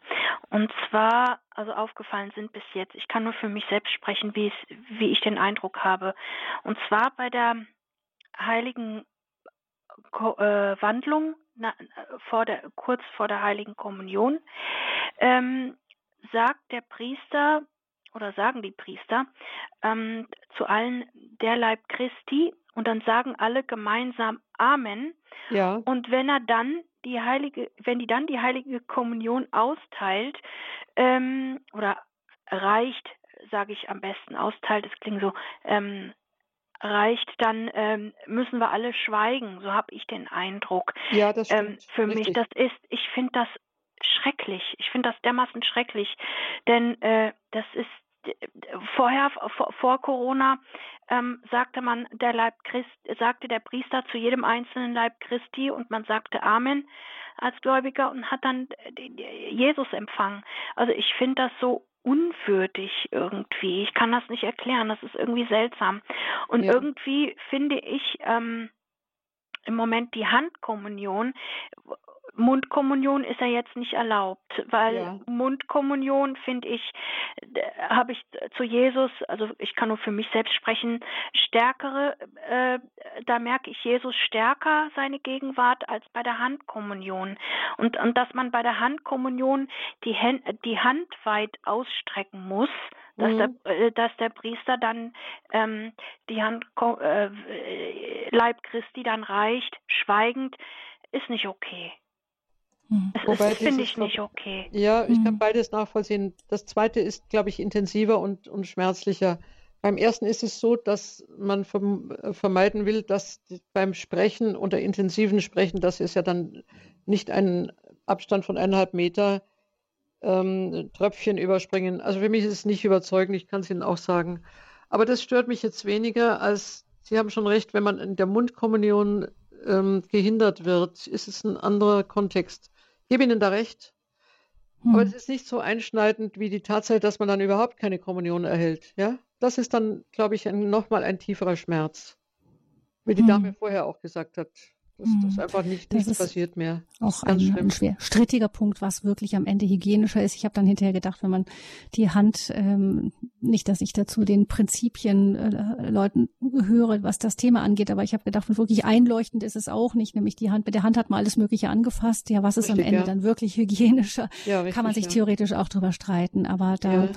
Und zwar, also aufgefallen sind bis jetzt, ich kann nur für mich selbst sprechen, wie, es, wie ich den Eindruck habe. Und zwar bei der heiligen äh, Wandlung na, vor der, kurz vor der heiligen Kommunion ähm, sagt der Priester oder sagen die Priester ähm, zu allen der Leib Christi und dann sagen alle gemeinsam Amen. Ja. Und wenn er dann die heilige, wenn die dann die heilige Kommunion austeilt ähm, oder reicht, sage ich am besten austeilt, das klingt so ähm, reicht, dann ähm, müssen wir alle schweigen. So habe ich den Eindruck. Ja, das ähm, stimmt. Ähm, für Richtig. mich, das ist, ich finde das schrecklich. Ich finde das dermaßen schrecklich, denn äh, das ist vorher vor, vor Corona ähm, sagte man der Leib Christ sagte der Priester zu jedem einzelnen Leib Christi und man sagte Amen als Gläubiger und hat dann Jesus empfangen. Also ich finde das so unwürdig irgendwie. Ich kann das nicht erklären. Das ist irgendwie seltsam. Und ja. irgendwie finde ich ähm, im Moment die Handkommunion Mundkommunion ist ja jetzt nicht erlaubt, weil ja. Mundkommunion finde ich, habe ich zu Jesus, also ich kann nur für mich selbst sprechen, stärkere, äh, da merke ich Jesus stärker seine Gegenwart als bei der Handkommunion. Und, und dass man bei der Handkommunion die, Hand, die Hand weit ausstrecken muss, dass, mhm. der, äh, dass der Priester dann ähm, die Hand äh, Leib Christi dann reicht, schweigend, ist nicht okay. Hm. Das finde ich nicht okay. Ja, ich kann hm. beides nachvollziehen. Das zweite ist, glaube ich, intensiver und, und schmerzlicher. Beim ersten ist es so, dass man äh, vermeiden will, dass beim Sprechen unter intensiven Sprechen, das ist ja dann nicht ein Abstand von eineinhalb Meter, ähm, Tröpfchen überspringen. Also für mich ist es nicht überzeugend, ich kann es Ihnen auch sagen. Aber das stört mich jetzt weniger, als Sie haben schon recht, wenn man in der Mundkommunion ähm, gehindert wird, ist es ein anderer Kontext gebe Ihnen da recht. Hm. Aber es ist nicht so einschneidend wie die Tatsache, dass man dann überhaupt keine Kommunion erhält. Ja, das ist dann, glaube ich, nochmal ein tieferer Schmerz. Wie die hm. Dame vorher auch gesagt hat dass mhm. einfach nicht, nichts passiert mehr. Auch ein, ein, schwer strittiger Punkt, was wirklich am Ende hygienischer ist. Ich habe dann hinterher gedacht, wenn man die Hand, ähm, nicht, dass ich dazu den Prinzipien äh, Leuten höre, was das Thema angeht, aber ich habe gedacht, wirklich einleuchtend ist es auch nicht, nämlich die Hand, mit der Hand hat man alles Mögliche angefasst. Ja, was ist Richtig, am Ende ja. dann wirklich hygienischer? Ja, richtig, Kann man sich ja. theoretisch auch drüber streiten, aber da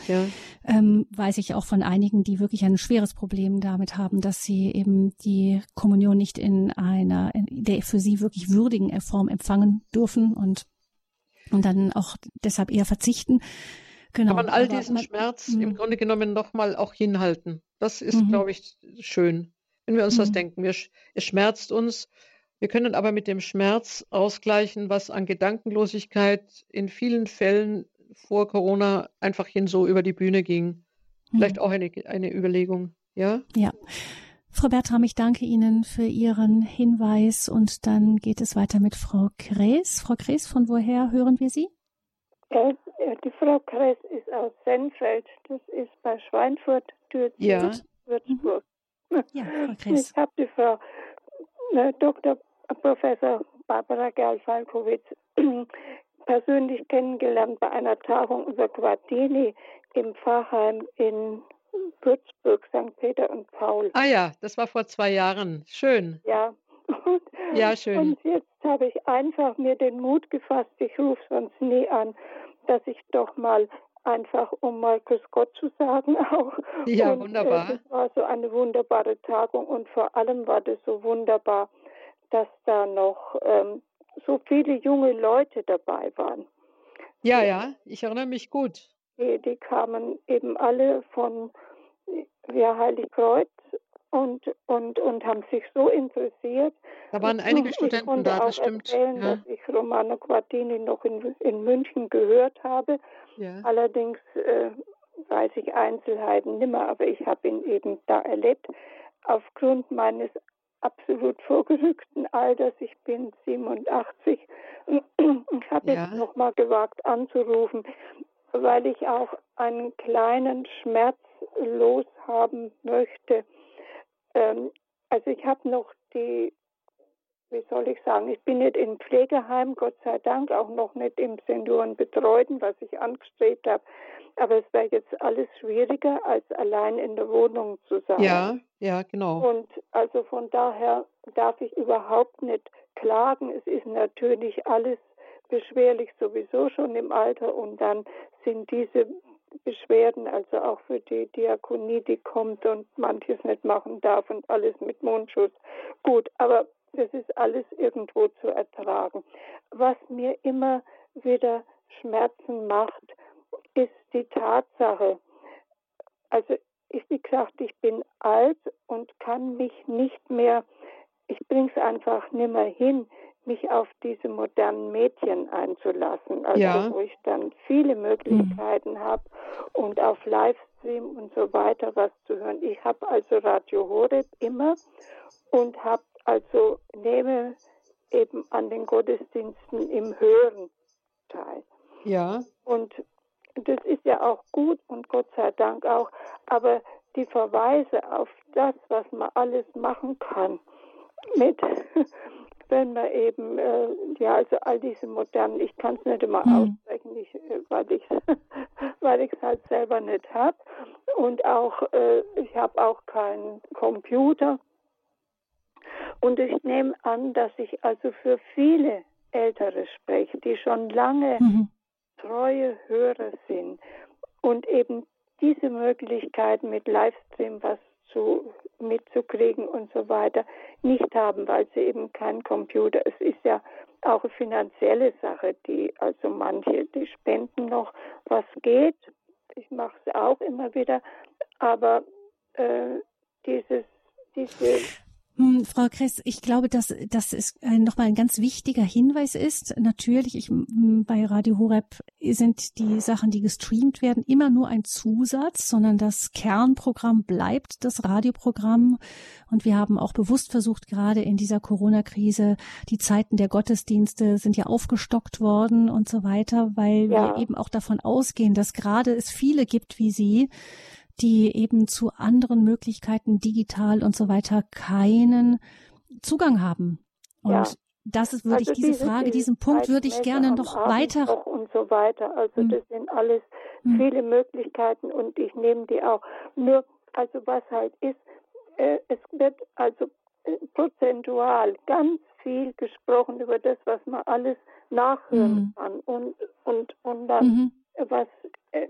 ähm, weiß ich auch von einigen, die wirklich ein schweres Problem damit haben, dass sie eben die Kommunion nicht in einer in der für sie wirklich würdigen Form empfangen dürfen und, und dann auch deshalb eher verzichten. Genau. Kann man all diesen man, Schmerz im mhm. Grunde genommen nochmal auch hinhalten. Das ist, mhm. glaube ich, schön, wenn wir uns das mhm. denken. Wir, es schmerzt uns. Wir können aber mit dem Schmerz ausgleichen, was an Gedankenlosigkeit in vielen Fällen vor Corona einfach hin so über die Bühne ging. Vielleicht auch eine, eine Überlegung, ja? Ja. Frau Bertram, ich danke Ihnen für Ihren Hinweis und dann geht es weiter mit Frau Krees. Frau Krees, von woher hören wir Sie? Äh, die Frau Krees ist aus Senfeld, das ist bei Schweinfurt, Türkei, ja. Würzburg. Ja, Frau Krees. Ich habe die Frau äh, Dr. Professor Barbara Gerl-Falkowitz [CLEARS THROAT] persönlich kennengelernt bei einer Tagung über Quartini im Pfarrheim in Würzburg, St. Peter und Paul. Ah ja, das war vor zwei Jahren. Schön. Ja. Und, ja, schön. Und jetzt habe ich einfach mir den Mut gefasst, ich rufe sonst nie an, dass ich doch mal einfach, um mal Grüß Gott zu sagen [LAUGHS] auch. Ja, und, wunderbar. Es war so eine wunderbare Tagung und vor allem war das so wunderbar, dass da noch ähm, so viele junge Leute dabei waren. Ja, ja, ich erinnere mich gut. Die, die kamen eben alle von ja, Heiligkreuz und, und, und haben sich so interessiert. Da waren einige ich Studenten da, das stimmt. Erzählen, ja. dass ich Romano Quartini noch in, in München gehört habe. Ja. Allerdings äh, weiß ich Einzelheiten nimmer, aber ich habe ihn eben da erlebt. Aufgrund meines absolut vorgerückten Alters, ich bin 87, [CLEARS THROAT] ich habe Ja. jetzt nochmal gewagt anzurufen, weil ich auch einen kleinen Schmerz loshaben möchte. Ähm, also ich habe noch die, wie soll ich sagen, ich bin nicht im Pflegeheim, Gott sei Dank, auch noch nicht im Seniorenbetreuten, was ich angestrebt habe. Aber es wäre jetzt alles schwieriger, als allein in der Wohnung zu sein. ja, ja, genau. Und also von daher darf ich überhaupt nicht klagen. Es ist natürlich alles beschwerlich sowieso schon im Alter und dann sind diese Beschwerden, also auch für die Diakonie, die kommt und manches nicht machen darf und alles mit Mundschutz. Gut, aber das ist alles irgendwo zu ertragen. Was mir immer wieder Schmerzen macht, ist die Tatsache, also ich, wie gesagt, ich bin alt und kann mich nicht mehr, ich bringe es einfach nimmer hin, mich auf diese modernen Mädchen einzulassen. Also Ja. wo ich dann viele Möglichkeiten habe und auf Livestream und so weiter was zu hören. Ich habe also Radio Horeb immer und habe also nehme eben an den Gottesdiensten im Hören teil. Ja, Und das ist ja auch gut und Gott sei Dank auch. Aber die Verweise auf das, was man alles machen kann, mit, wenn man eben, äh, ja, also all diese modernen, ich kann es nicht immer Mhm. aussprechen, ich, äh, weil ich [LAUGHS] weil ich es halt selber nicht habe. Und auch, äh, ich habe auch keinen Computer. Und ich nehme an, dass ich also für viele Ältere spreche, die schon lange Mhm. treue Hörer sind und eben diese Möglichkeit mit Livestream was zu mitzukriegen und so weiter nicht haben, weil sie eben kein Computer. Es ist ja auch eine finanzielle Sache, die also manche, die spenden noch, was geht. Ich mache es auch immer wieder, aber äh, dieses, diese Frau Kress, ich glaube, dass das ist äh, nochmal ein ganz wichtiger Hinweis ist. Natürlich, ich, m, bei Radio Horeb sind die Sachen, die gestreamt werden, immer nur ein Zusatz, sondern das Kernprogramm bleibt das Radioprogramm. Und wir haben auch bewusst versucht, gerade in dieser Corona-Krise, die Zeiten der Gottesdienste sind ja aufgestockt worden und so weiter, weil Ja. wir eben auch davon ausgehen, dass gerade es viele gibt wie Sie, die eben zu anderen Möglichkeiten digital und so weiter keinen Zugang haben. Und Ja. das ist, würde ich Also diese Frage, diesen Punkt würde ich gerne noch Abend weiter. und so weiter. Also Hm. das sind alles Hm. viele Möglichkeiten und ich nehme die auch. Nur, also was halt ist, äh, es wird also äh, prozentual ganz viel gesprochen über das, was man alles nachhören Mhm. kann und und und dann Mhm. was äh,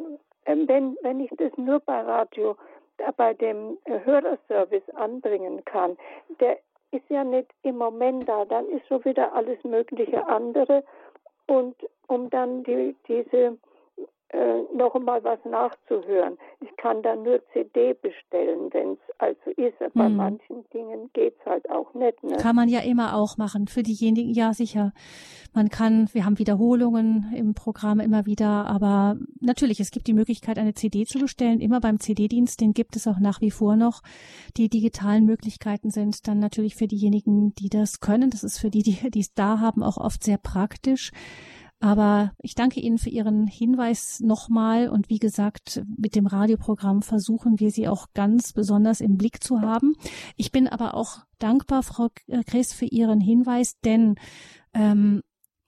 wenn wenn ich das nur bei Radio äh, bei dem äh, Hörerservice anbringen kann, der ist ja nicht im Moment da, dann ist schon wieder alles mögliche andere. Und um dann die, diese äh, noch einmal was nachzuhören. Ich kann dann nur CD bestellen, wenn es also ist. Bei hm. manchen Dingen geht es halt auch nicht. Ne? Kann man ja immer auch machen. Für diejenigen, ja sicher. Man kann, wir haben Wiederholungen im Programm immer wieder, aber natürlich, es gibt die Möglichkeit, eine CD zu bestellen. Immer beim CD-Dienst, den gibt es auch nach wie vor noch. Die digitalen Möglichkeiten sind dann natürlich für diejenigen, die das können. Das ist für die, die es da haben, auch oft sehr praktisch. Aber ich danke Ihnen für Ihren Hinweis nochmal. Und wie gesagt, mit dem Radioprogramm versuchen wir Sie auch ganz besonders im Blick zu haben. Ich bin aber auch dankbar, Frau Chris, für Ihren Hinweis, denn ähm,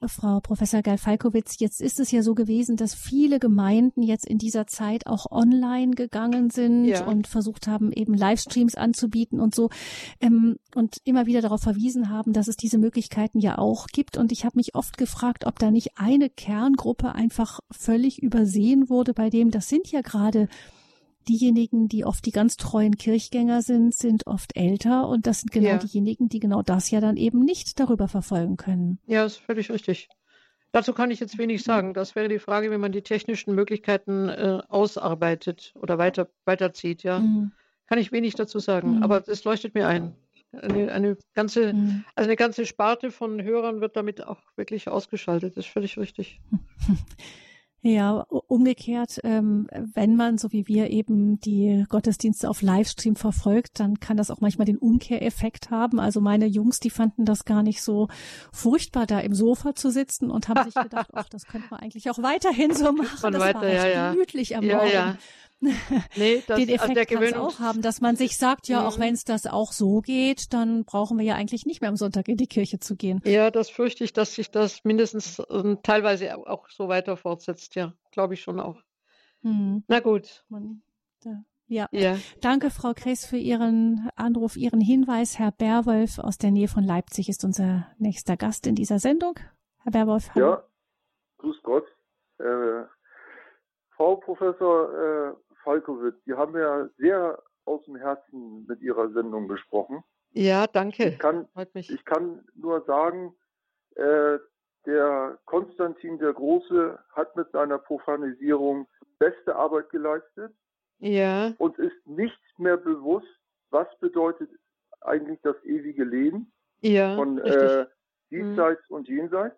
Frau Professor Galfalkowitz, jetzt ist es ja so gewesen, dass viele Gemeinden jetzt in dieser Zeit auch online gegangen sind ja. und versucht haben, eben Livestreams anzubieten und so ähm, und immer wieder darauf verwiesen haben, dass es diese Möglichkeiten ja auch gibt. Und ich habe mich oft gefragt, ob da nicht eine Kerngruppe einfach völlig übersehen wurde, bei dem das sind ja gerade diejenigen, die oft die ganz treuen Kirchgänger sind, sind oft älter und das sind genau ja. diejenigen, die genau das ja dann eben nicht darüber verfolgen können. Ja, ist völlig richtig. Dazu kann ich jetzt wenig sagen. Das wäre die Frage, wie man die technischen Möglichkeiten äh, ausarbeitet oder weiter, weiterzieht. Ja, mhm. kann ich wenig dazu sagen, mhm. aber es leuchtet mir ein. Eine, eine ganze, mhm. also eine ganze Sparte von Hörern wird damit auch wirklich ausgeschaltet. Das ist völlig richtig. [LAUGHS] Ja, umgekehrt, ähm, wenn man, so wie wir eben die Gottesdienste auf Livestream verfolgt, dann kann das auch manchmal den Umkehreffekt haben. Also meine Jungs, die fanden das gar nicht so furchtbar, da im Sofa zu sitzen und haben sich gedacht, [LAUGHS] ach, das könnte man eigentlich auch weiterhin so machen. Man das weiter, war echt ja, gemütlich am ja, Morgen. Ja. [LAUGHS] Nee, das, den Effekt also kann es auch haben, dass man sich sagt, ja, auch mhm. wenn es das auch so geht, dann brauchen wir ja eigentlich nicht mehr am Sonntag in die Kirche zu gehen. Ja, das fürchte ich, dass sich das mindestens äh, teilweise auch so weiter fortsetzt. Ja, glaube ich schon auch. Hm. Na gut. Man, da, ja. ja. Danke, Frau Kress, für Ihren Anruf, Ihren Hinweis. Herr Berwolf aus der Nähe von Leipzig ist unser nächster Gast in dieser Sendung. Herr Berwolf. Hallo. Ja, grüß Gott. Äh, Frau Professor äh, Falkowitz, Sie haben ja sehr aus dem Herzen mit Ihrer Sendung gesprochen. Ja, danke. Ich kann, ich kann nur sagen, äh, der Konstantin der Große hat mit seiner Profanisierung beste Arbeit geleistet. Ja. Und ist nicht mehr bewusst, was bedeutet eigentlich das ewige Leben ja, von äh, diesseits mhm. und jenseits.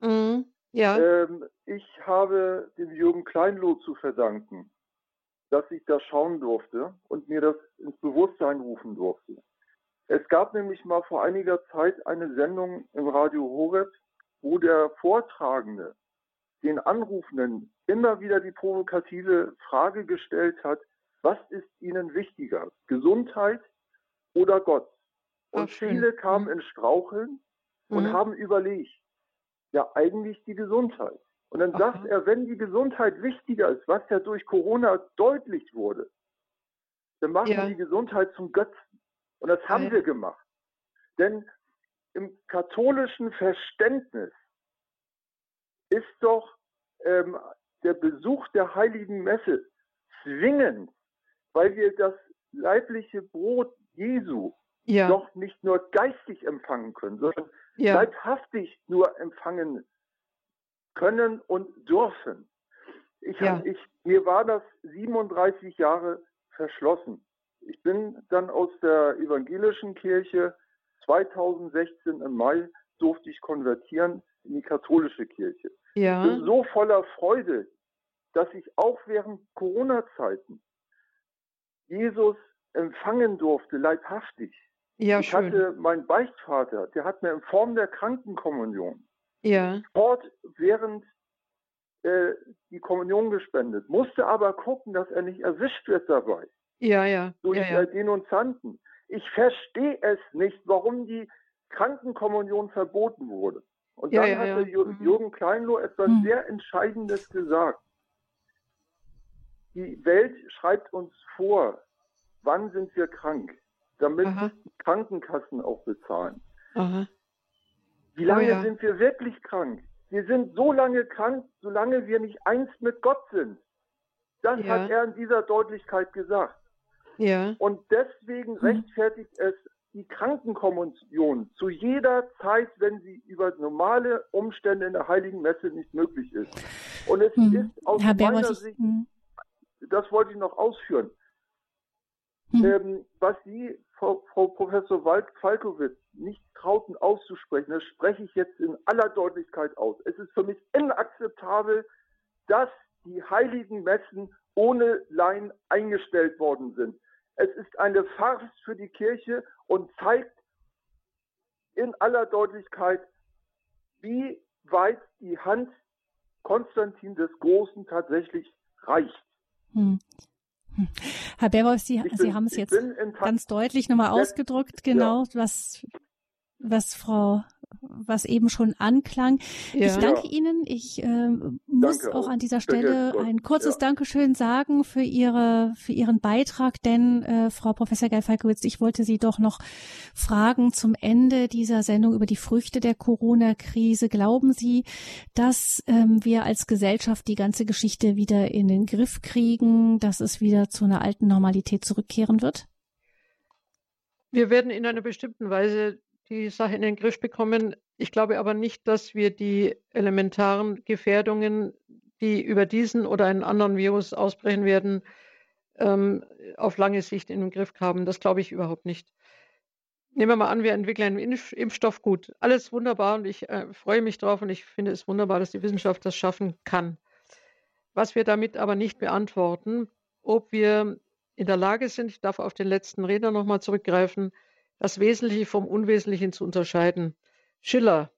Mhm. Ja. Ähm, ich habe dem Jürgen Kleinloh zu verdanken, dass ich das schauen durfte und mir das ins Bewusstsein rufen durfte. Es gab nämlich mal vor einiger Zeit eine Sendung im Radio Horeb, wo der Vortragende den Anrufenden immer wieder die provokative Frage gestellt hat, was ist ihnen wichtiger, Gesundheit oder Gott? Und Ach, viele kamen mhm. in Straucheln und mhm. haben überlegt, ja eigentlich die Gesundheit. Und dann Aha. sagt er, wenn die Gesundheit wichtiger ist, was ja durch Corona deutlich wurde, dann machen ja. wir die Gesundheit zum Götzen. Und das haben ja. wir gemacht. Denn im katholischen Verständnis ist doch ähm, der Besuch der heiligen Messe zwingend, weil wir das leibliche Brot Jesu ja. doch nicht nur geistig empfangen können, sondern leibhaftig nur empfangen können und dürfen. Ich, ja. ich, mir war das 37 Jahre verschlossen. Ich bin dann aus der evangelischen Kirche 2016 im Mai durfte ich konvertieren in die katholische Kirche. Ja. Ich bin so voller Freude, dass ich auch während Corona-Zeiten Jesus empfangen durfte, leibhaftig. Ja, ich schön. hatte meinen Beichtvater, der hat mir in Form der Krankenkommunion ja. während äh, die Kommunion gespendet, musste aber gucken, dass er nicht erwischt wird dabei. Ja, ja. Durch ja, ja. Denunzanten. Ich verstehe es nicht, warum die Krankenkommunion verboten wurde. Und dann ja, hatte mhm. Jürgen Kleinloh etwas mhm. sehr Entscheidendes gesagt. Die Welt schreibt uns vor, wann sind wir krank, damit Aha. Krankenkassen auch bezahlen. Aha. Wie lange oh ja. sind wir wirklich krank? Wir sind so lange krank, solange wir nicht eins mit Gott sind. Das ja. hat er in dieser Deutlichkeit gesagt. Ja. Und deswegen hm. rechtfertigt es die Krankenkommunion zu jeder Zeit, wenn sie über normale Umstände in der Heiligen Messe nicht möglich ist. Und es hm. ist aus Herr meiner Sicht, hm. das wollte ich noch ausführen, hm. ähm, was Sie, Frau, Frau Professor Falkowitz, nicht trauten auszusprechen, das spreche ich jetzt in aller Deutlichkeit aus. Es ist für mich inakzeptabel, dass die heiligen Messen ohne Laien eingestellt worden sind. Es ist eine Farce für die Kirche und zeigt in aller Deutlichkeit, wie weit die Hand Konstantin des Großen tatsächlich reicht. Hm. Herr Berwolf, Sie, Sie haben es jetzt ganz deutlich nochmal ausgedrückt, genau, ja. was, was Frau was eben schon anklang. Ja. Ich danke Ihnen. Ich äh, muss danke auch an dieser Stelle ein kurzes ja. Dankeschön sagen für Ihre für Ihren Beitrag, denn äh, Frau Professor Geil-Falkowitz, ich wollte Sie doch noch fragen zum Ende dieser Sendung über die Früchte der Corona-Krise. Glauben Sie, dass ähm, wir als Gesellschaft die ganze Geschichte wieder in den Griff kriegen, dass es wieder zu einer alten Normalität zurückkehren wird? Wir werden in einer bestimmten Weise die Sache in den Griff bekommen. Ich glaube aber nicht, dass wir die elementaren Gefährdungen, die über diesen oder einen anderen Virus ausbrechen werden, ähm, auf lange Sicht in den Griff haben. Das glaube ich überhaupt nicht. Nehmen wir mal an, wir entwickeln einen Impfstoff gut. Alles wunderbar und ich äh, freue mich drauf und ich finde es wunderbar, dass die Wissenschaft das schaffen kann. Was wir damit aber nicht beantworten, ob wir in der Lage sind, ich darf auf den letzten Redner nochmal zurückgreifen, das Wesentliche vom Unwesentlichen zu unterscheiden. Schiller,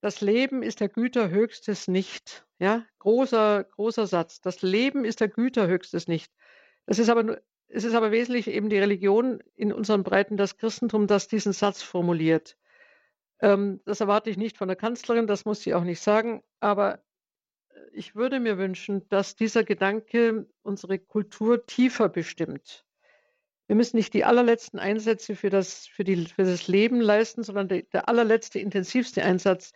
das Leben ist der Güter höchstes nicht. Ja, großer, großer Satz. Das Leben ist der Güter höchstes nicht. Das ist aber, es ist aber wesentlich eben die Religion in unseren Breiten, das Christentum, das diesen Satz formuliert. Ähm, das erwarte ich nicht von der Kanzlerin, das muss sie auch nicht sagen, aber ich würde mir wünschen, dass dieser Gedanke unsere Kultur tiefer bestimmt. Wir müssen nicht die allerletzten Einsätze für das, für die, für das Leben leisten, sondern der, der allerletzte, intensivste Einsatz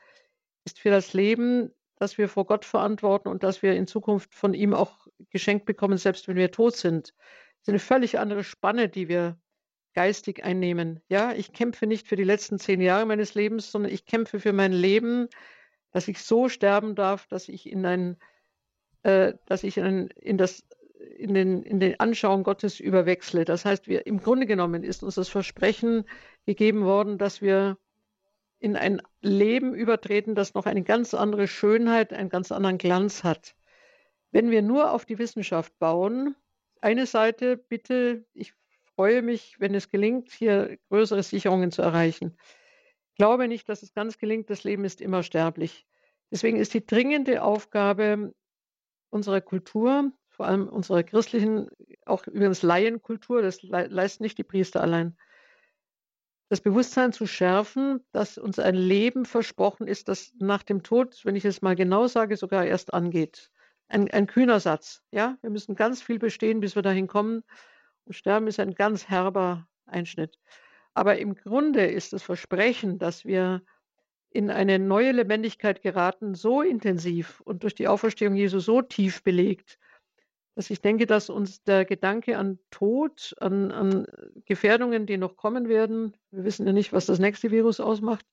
ist für das Leben, das wir vor Gott verantworten und das wir in Zukunft von ihm auch geschenkt bekommen, selbst wenn wir tot sind. Das ist eine völlig andere Spanne, die wir geistig einnehmen. Ja, ich kämpfe nicht für die letzten zehn Jahre meines Lebens, sondern ich kämpfe für mein Leben, dass ich so sterben darf, dass ich in ein, äh, dass ich in, in das in den, in den Anschauung Gottes überwechsle. Das heißt, wir, im Grunde genommen ist uns das Versprechen gegeben worden, dass wir in ein Leben übertreten, das noch eine ganz andere Schönheit, einen ganz anderen Glanz hat. Wenn wir nur auf die Wissenschaft bauen, eine Seite, bitte, ich freue mich, wenn es gelingt, hier größere Sicherungen zu erreichen. Ich glaube nicht, dass es ganz gelingt, das Leben ist immer sterblich. Deswegen ist die dringende Aufgabe unserer Kultur, vor allem unserer christlichen, auch übrigens Laienkultur, das le leisten nicht die Priester allein, das Bewusstsein zu schärfen, dass uns ein Leben versprochen ist, das nach dem Tod, wenn ich es mal genau sage, sogar erst angeht. Ein, ein kühner Satz. Ja, wir müssen ganz viel bestehen, bis wir dahin kommen. Und Sterben ist ein ganz herber Einschnitt. Aber im Grunde ist das Versprechen, dass wir in eine neue Lebendigkeit geraten, so intensiv und durch die Auferstehung Jesu so tief belegt, dass ich denke, dass uns der Gedanke an Tod, an, an Gefährdungen, die noch kommen werden, wir wissen ja nicht, was das nächste Virus ausmacht,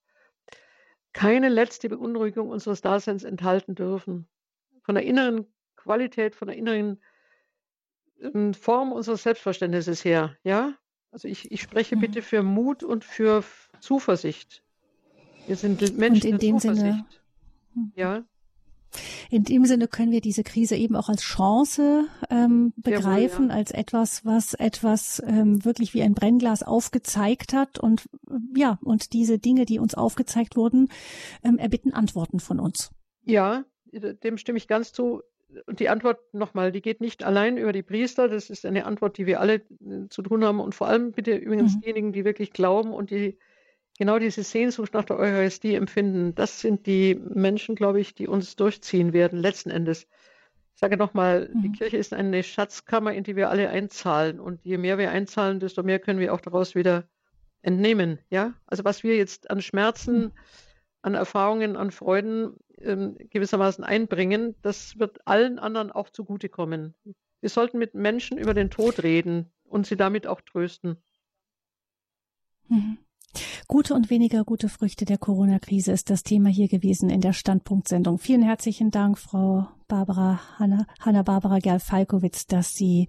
keine letzte Beunruhigung unseres Daseins enthalten dürfen. Von der inneren Qualität, von der inneren ähm, Form unseres Selbstverständnisses her. Ja? Also ich, ich spreche mhm. bitte für Mut und für Zuversicht. Wir sind Menschen und in dem Zuversicht. Sinne, ja. In dem Sinne können wir diese Krise eben auch als Chance ähm, begreifen, Jawohl, ja. als etwas, was etwas ähm, wirklich wie ein Brennglas aufgezeigt hat und ja, und diese Dinge, die uns aufgezeigt wurden, ähm, erbitten Antworten von uns. Ja, dem stimme ich ganz zu. Und die Antwort nochmal, die geht nicht allein über die Priester. Das ist eine Antwort, die wir alle äh, zu tun haben. Und vor allem bitte übrigens mhm. diejenigen, die wirklich glauben und die genau diese Sehnsucht nach der Eucharistie empfinden, das sind die Menschen, glaube ich, die uns durchziehen werden, letzten Endes. Ich sage nochmal, mhm. die Kirche ist eine Schatzkammer, in die wir alle einzahlen. Und je mehr wir einzahlen, desto mehr können wir auch daraus wieder entnehmen. Ja, also was wir jetzt an Schmerzen, mhm. an Erfahrungen, an Freuden ähm, gewissermaßen einbringen, das wird allen anderen auch zugutekommen. Wir sollten mit Menschen über den Tod reden und sie damit auch trösten. Mhm. Gute und weniger gute Früchte der Corona-Krise ist das Thema hier gewesen in der Standpunktsendung. Vielen herzlichen Dank, Frau Barbara Hanna, Hanna Barbara Gerl-Falkowitz, dass Sie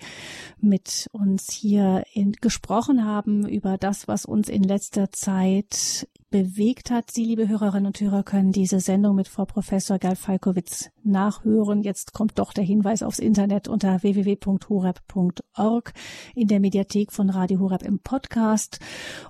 mit uns hier in, gesprochen haben über das, was uns in letzter Zeit bewegt hat. Sie, liebe Hörerinnen und Hörer, können diese Sendung mit Frau Professor Gal Falkowitz nachhören. Jetzt kommt doch der Hinweis aufs Internet unter www.horeb.org in der Mediathek von Radio Horeb im Podcast.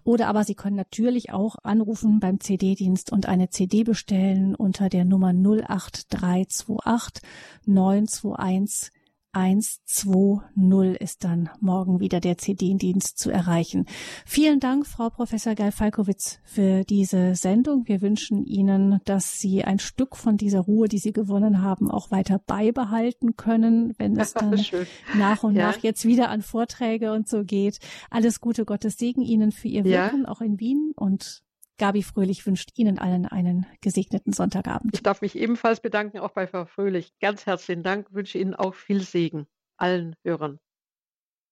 Oder aber Sie können natürlich auch anrufen beim CD-Dienst und eine CD bestellen unter der Nummer 08328 921 120 ist dann morgen wieder der CD-Dienst zu erreichen. Vielen Dank, Frau Professor Geil-Falkowitz, für diese Sendung. Wir wünschen Ihnen, dass Sie ein Stück von dieser Ruhe, die Sie gewonnen haben, auch weiter beibehalten können, wenn es dann [LAUGHS] nach und ja. nach jetzt wieder an Vorträge und so geht. Alles Gute, Gottes Segen Ihnen für Ihr Wirken, ja. auch in Wien und Gabi Fröhlich wünscht Ihnen allen einen gesegneten Sonntagabend. Ich darf mich ebenfalls bedanken, auch bei Frau Fröhlich. Ganz herzlichen Dank, wünsche Ihnen auch viel Segen, allen Hörern.